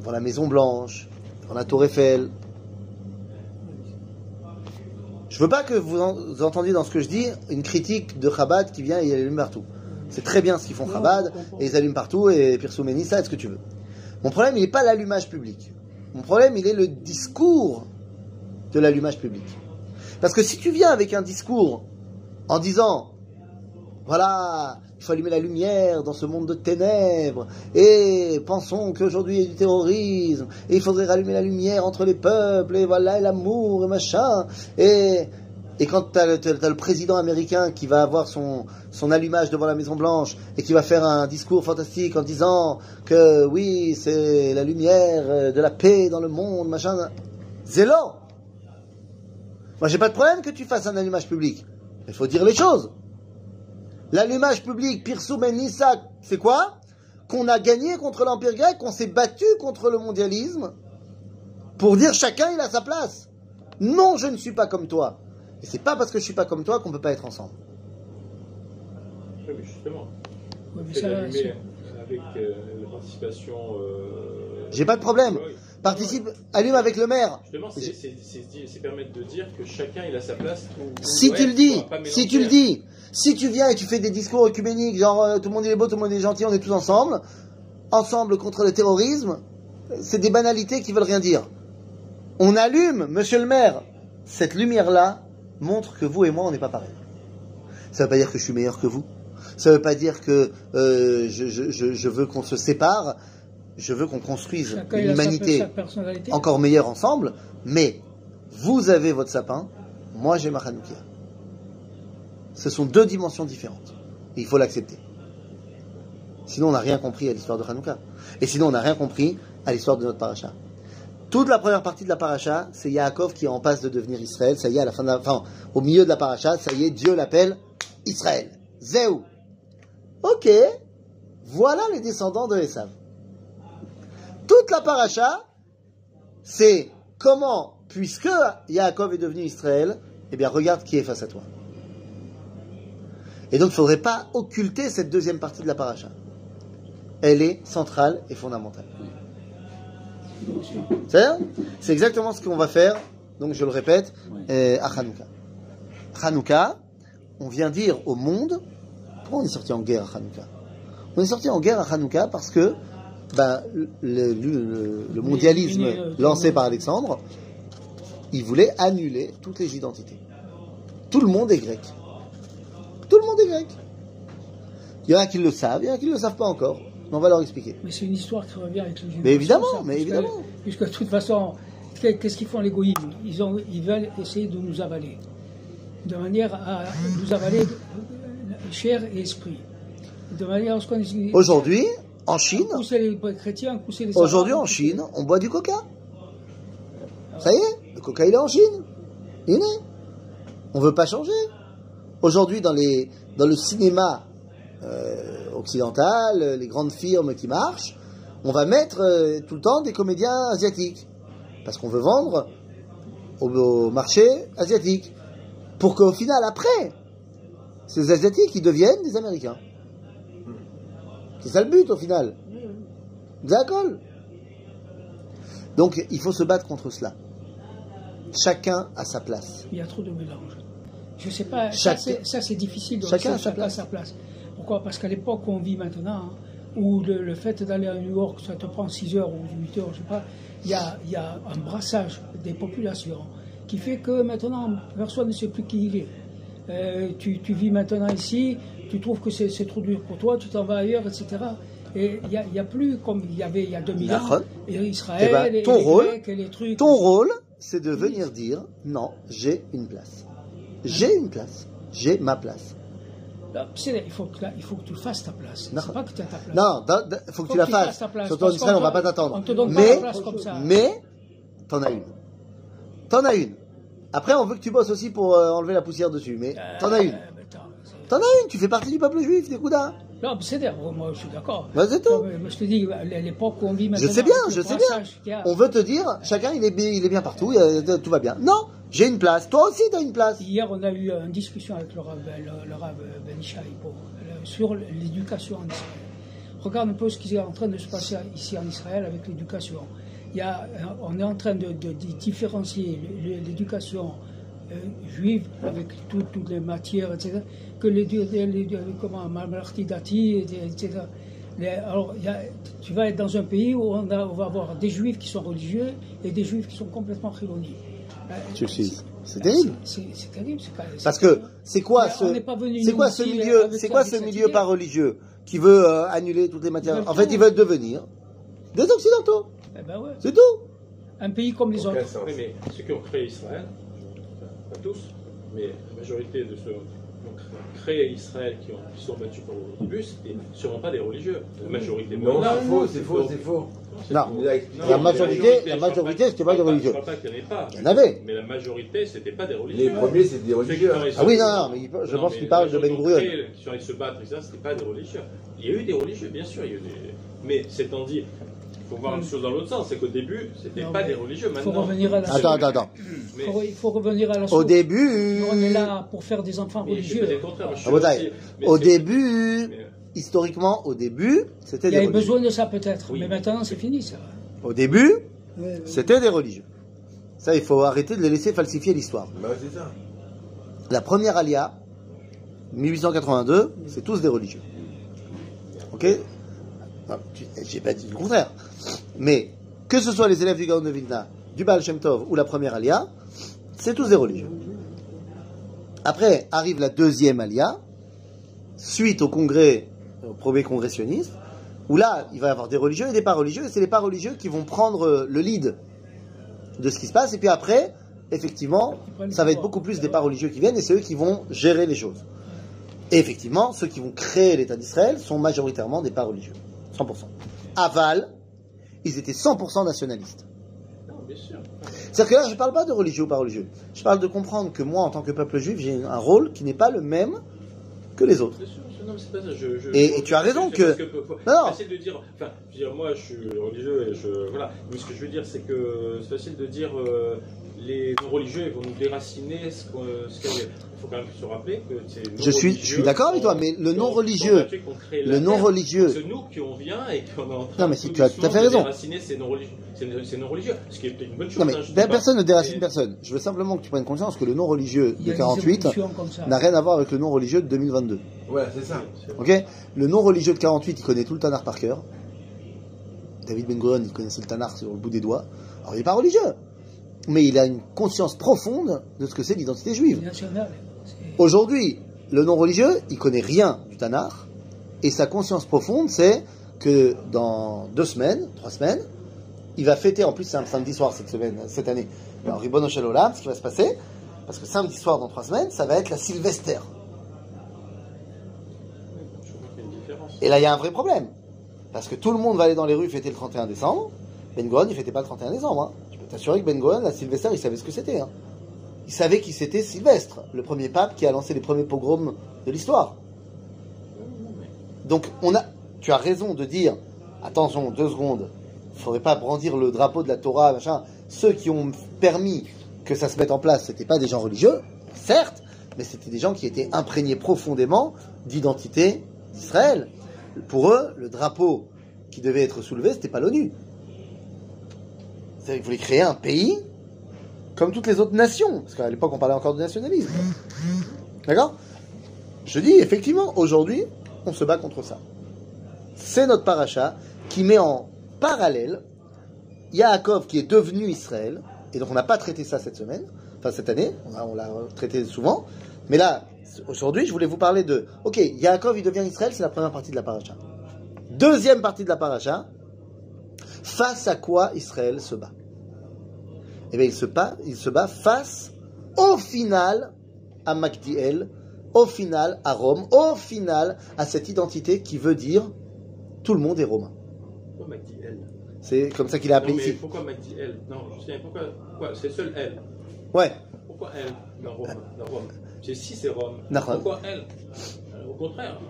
devant la Maison Blanche, devant la Tour Eiffel. Je veux pas que vous, en- vous entendiez dans ce que je dis une critique de Chabad qui vient et il allume partout. C'est très bien ce qu'ils font Chabad et ils allument partout et Pirsouméni, ça, est ce que tu veux. Mon problème, il n'est pas l'allumage public. Mon problème, il est le discours de l'allumage public. Parce que si tu viens avec un discours en disant, voilà, il faut allumer la lumière dans ce monde de ténèbres, et pensons qu'aujourd'hui il y a du terrorisme, et il faudrait rallumer la lumière entre les peuples, et voilà, et l'amour, et machin, et, et quand tu as, le président américain qui va avoir son, son allumage devant la Maison Blanche, et qui va faire un discours fantastique en disant que oui, c'est la lumière de la paix dans le monde, machin, zélo Moi j'ai pas de problème que tu fasses un allumage public, il faut dire les choses. L'allumage public, Pirsou et Nissa, c'est quoi Qu'on a gagné contre l'Empire grec, qu'on s'est battu contre le mondialisme, pour dire chacun il a sa place. Non, je ne suis pas comme toi. Et c'est pas parce que je suis pas comme toi qu'on peut pas être ensemble. Oui, mais justement, mais ça, avec euh, la participation. euh, J'ai pas de problème. oui. Participe, allume avec le maire. Justement, c'est- permettre de dire que chacun il a sa place. où- Si tu le dis, si tu le dis, si tu viens et tu fais des discours œcuméniques, genre euh, tout le monde est beau, tout le monde est gentil, on est tous ensemble, ensemble contre le terrorisme, c'est des banalités qui veulent rien dire. On allume, monsieur le maire, cette lumière-là montre que vous et moi on n'est pas pareils. Ça veut pas dire que je suis meilleur que vous. Ça veut pas dire que euh, je, je- je- je veux qu'on se sépare. Je veux qu'on construise chacun une humanité encore meilleur ensemble, mais vous avez votre sapin, moi j'ai ma Hanoukia. Ce sont deux dimensions différentes. Il faut l'accepter. Sinon, on n'a rien compris à l'histoire de Hanouka. Et sinon, on n'a rien compris à l'histoire de notre paracha. Toute la première partie de la paracha, c'est Yaakov qui est en passe de devenir Israël. Ça y est, à la fin de la, au milieu de la paracha, ça y est, Dieu l'appelle Israël. Zéou. Ok. Voilà les descendants de Esav. Toute la paracha, c'est comment, puisque Yaakov est devenu Israël, eh bien regarde qui est face à toi. Et donc il ne faudrait pas occulter cette deuxième partie de la paracha. Elle est centrale et fondamentale. C'est C'est exactement ce qu'on va faire, donc je le répète, euh, à Hanouka. Hanouka, on vient dire au monde, pourquoi on est sorti en guerre à Hanouka? On est sorti en guerre à Hanouka parce que ben, le, le- le- le mondialisme mais- lancé par Alexandre, il voulait annuler toutes les identités. Tout le monde est grec. Il y en a qui le savent, il y en a qui ne le savent pas encore. Mais on va leur expliquer. Mais c'est une histoire qui revient avec le Mais évidemment, ça, mais puisque- évidemment. Puisque de toute façon, qu'est- qu'est-ce qu'ils font les goïms ils, ont, ils veulent essayer de nous avaler. De manière à nous avaler chair et esprit. De manière à ce qu'on Aujourd'hui, en Chine, pousser les chrétiens, pousser les aujourd'hui en Chine, on boit du coca. Ça y est, le coca il est en Chine. Il est. On veut pas changer. Aujourd'hui, dans, les, dans le cinéma euh, occidental, les grandes firmes qui marchent, on va mettre euh, tout le temps des comédiens asiatiques. Parce qu'on veut vendre au, au marché asiatique. Pour qu'au final, après, ces Asiatiques, ils deviennent des Américains. C'est ça le but au final. D'accord. Donc il faut se battre contre cela. Chacun a sa place. Il y a trop de mélange. Je sais pas, ça Chaque- c'est- ça c'est difficile de Chacun rester a sa place. sa place. Pourquoi? Parce qu'à l'époque où on vit maintenant, hein, où le, le fait d'aller à New York, ça te prend 6 heures ou 8 heures, je sais pas, il y a, y a un brassage des populations qui fait que maintenant, personne ne sait plus qui il est. Euh, tu, tu vis maintenant ici, tu trouves que c'est trop dur pour toi, tu t'en vas ailleurs, etc. Et il n'y a, il y a plus comme il y avait il y a 2000 ans, et Israël, Eh ben, et ton les rôle- Grecs, et les trucs. Ton rôle, c'est de venir dire non, j'ai une place. J'ai une place. J'ai ma place. C'est- il, faut que, là, il faut que tu fasses ta place. Non. C'est pas que tu as ta place. Non, da- da- faut que Faut tu la fasses fasses. ta place, Surtout en Israël, on va te- pas t'attendre. on te donne pas mais, la place comme ça. mais, t'en as une. T'en as une. Après, on veut que tu bosses aussi pour euh, enlever la poussière dessus, mais t'en as une. Euh, T'en as une, tu fais partie du peuple juif, des Kouda. Non, c'est moi je suis d'accord. Bah, c'est tout. Mais- je te dis, à l'époque où on vit maintenant. Je sais bien, je sais bien. a- On veut te dire, chacun il est, bien- il est bien partout, il tout va bien. Non, j'ai une place. Toi aussi, t'as une place. Hier, on a eu une discussion avec le Rav, le, le Ben le- sur l'éducation en Israël. Regarde un peu ce qui est en train de se passer ici en Israël avec l'éducation. Euh, on est en train de, différencier l'éducation euh, juive avec tout- toutes les matières, etc., que les- comment, Dati, etc. Alors, tu vas être dans un pays où on, va avoir des juifs qui sont religieux et des juifs qui sont complètement chilonies. Euh, Tu sais, c'est terrible. c'est terrible. pas- Parce que c'est quoi ce, c'est quoi ce milieu, avec c'est quoi ce milieu pas religieux qui veut euh, annuler toutes les matières? En fait, tout. ils veulent devenir des occidentaux. Eh ben ouais. C'est tout. Un pays comme les autres. sens. Oui, mais ceux qui ont créé Israël, pas tous, mais la majorité de ceux qui ont créé Israël, qui, ont, qui sont battus pour au début, c'était sûrement pas des religieux. La majorité. Non, c'est faux, c'est faux, c'est faux. Non. La majorité- la majorité, pas- c'était pas des religieux. Je parle pas qu'il n'y en ait pas. Il y en avait. Mais la majorité, c'était pas des religieux. Les premiers, c'était des religieux. Ah oui, non, non, je pense qu'il parle de Ben Gurion. qui sont allés se battre, et ça, c'était pas des religieux. Il y a eu des religieux, bien sûr. Il y a eu des... Mais c'est dit, il faut voir une chose dans l'autre sens, c'est qu'au début, c'était pas des religieux. Il faut Maintenant, revenir à la Attends, attends, attends. mais- Il faut, il faut revenir à la Au début, on est là pour faire des enfants mais religieux. Ah, Botaï, aussi- mais au début, mais- historiquement, au début, c'était Il y des avait religieux. besoin de ça peut-être, Oui. mais maintenant c'est fini ça. Au début, c'était des religieux. Ça, il faut arrêter de les laisser falsifier l'histoire. Bah, c'est ça. La première alia, 1882, c'est tous des religieux. Ok? J'ai pas dit le contraire. Mais que ce soit les élèves du Gaon de Vilna, du Baal Shem Tov ou la première alia, c'est tous des religieux. Après arrive la deuxième alia, suite au congrès, au premier congressionniste, où là, il va y avoir des religieux et des pas religieux, et c'est les pas religieux qui vont prendre euh, le lead de ce qui se passe, et puis après, effectivement, ça va être beaucoup plus des pas religieux qui viennent, et c'est eux qui vont gérer les choses. Et effectivement, ceux qui vont créer l'État d'Israël sont majoritairement des pas religieux. 100%. Aval, ils étaient 100% nationalistes. Non. C'est-à-dire que là, je ne parle pas de religieux ou pas religieux. Je parle de comprendre que moi, en tant que peuple juif, j'ai un rôle qui n'est pas le même que les autres. Bien sûr, non, mais c'est pas ça. Je, je- Et- je- et tu as raison que- faut- Non, non. C'est facile de dire. Enfin, je veux dire, moi, je suis religieux et je. Voilà. Mais ce que je veux dire, c'est que c'est facile de dire euh, les non-religieux, ils vont nous déraciner ce qu'on- ce qu'il y a. Il faut quand même se rappeler que c'est. Je suis- je suis d'accord avec toi, mais le non-religieux- Le non-religieux, C'est nous qui on vient et qu'on est en train Non, mais si tu as tout à doucement fait de raison. déraciner ces non-religieux. Ces ces non-religieux. Ce qui est peut-être une bonne chose. non mais hein, personne ne déracine Mais- personne. Je veux simplement que tu prennes conscience que le non-religieux Il y de a des 48 évolutions comme ça. n'a rien à voir avec le non-religieux de 2022. Voilà, c'est ça. Ok? Le non-religieux de 48, il connaît tout le Tanakh par cœur. David Ben Gurion, il connaissait le Tanakh sur le bout des doigts. Alors, il n'est pas religieux. Mais il a une conscience profonde de ce que c'est l'identité juive. Aujourd'hui, le non-religieux, il connaît rien du Tanakh. Et sa conscience profonde, c'est que dans deux semaines, trois semaines, il va fêter, en plus c'est un samedi soir cette semaine, cette année, alors Olam, ce qui va se passer, parce que samedi soir dans trois semaines, ça va être la Sylvester. Et là, il y a un vrai problème. Parce que tout le monde va aller dans les rues fêter le 31 décembre. Ben Gurion, il fêtait pas le 31 décembre. hein. Je peux t'assurer que Ben Gurion, la Sylvester, il savait ce que c'était. hein. Il savait qui c'était Sylvestre, le premier pape qui a lancé les premiers pogroms de l'histoire. Donc, on a, tu as raison de dire, attention, deux secondes, il faudrait pas brandir le drapeau de la Torah, machin. Ceux qui ont permis que ça se mette en place, c'était pas des gens religieux, certes, mais c'était des gens qui étaient imprégnés profondément d'identité d'Israël. Pour eux, le drapeau qui devait être soulevé, c'était pas l'ONU. Qu'ils voulaient créer un pays comme toutes les autres nations, parce qu'à l'époque on parlait encore de nationalisme. D'accord? Je dis effectivement, aujourd'hui, on se bat contre ça. C'est notre paracha qui met en parallèle Yaakov qui est devenu Israël, et donc on n'a pas traité ça cette semaine, enfin cette année, on l'a traité souvent, mais là, aujourd'hui, je voulais vous parler de, ok, Yaakov il devient Israël, c'est la première partie de la paracha. Deuxième partie de la paracha, face à quoi Israël se bat Eh bien, il se bat, il se bat face, au final, à Magdiel, au final à Rome, au final à cette identité qui veut dire tout le monde est romain. Pourquoi elle C'est comme ça qu'il a appelé Non, mais ici. pourquoi elle Non, je sais, pourquoi, pourquoi C'est seul elle? Ouais, Pourquoi elle? Dans Rome, dans Rome C'est si c'est Rome. Pourquoi elle? Au contraire.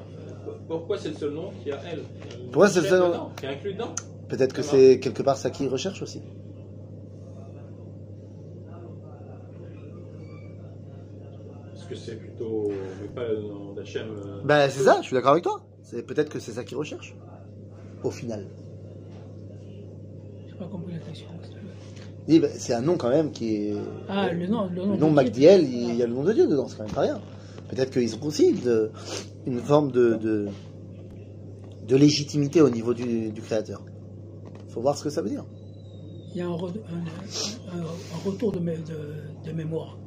Pourquoi c'est le seul nom qui a elle? Pourquoi c'est le seul nom Qui est inclus dedans peut-être que c'est quelque part ça qu'il recherche aussi. Est-ce que c'est plutôt. Mais pas le nom d'Hachem euh, Ben c'est ça, je suis d'accord avec toi. C'est peut-être que c'est ça qu'il recherche. Au final. J'ai pas compris la question. Il dit, ben, c'est un nom quand même qui est. Ah, le nom. Le nom, Le nom de- Magdiel, il y a le nom de Dieu dedans, c'est quand même pas rien. Peut-être qu'ils ont aussi de- une forme de, de, de légitimité au niveau du, du créateur. faut voir ce que ça veut dire. Il y a un, re- un- un- un retour de, mé- de- de mémoire.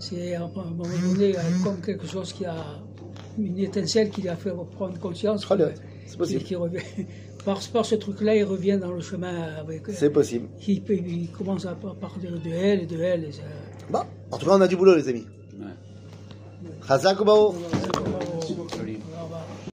C'est à un moment donné euh, comme quelque chose qui a une étincelle qui lui a fait prendre conscience. Que- c'est qui, possible. qui revient, par, par ce truc-là, il revient dans le chemin avec. C'est possible. Il, commence à par- parler de elle et de elle. et ça- Bon, en tout cas, on a du boulot, les amis. Ouais.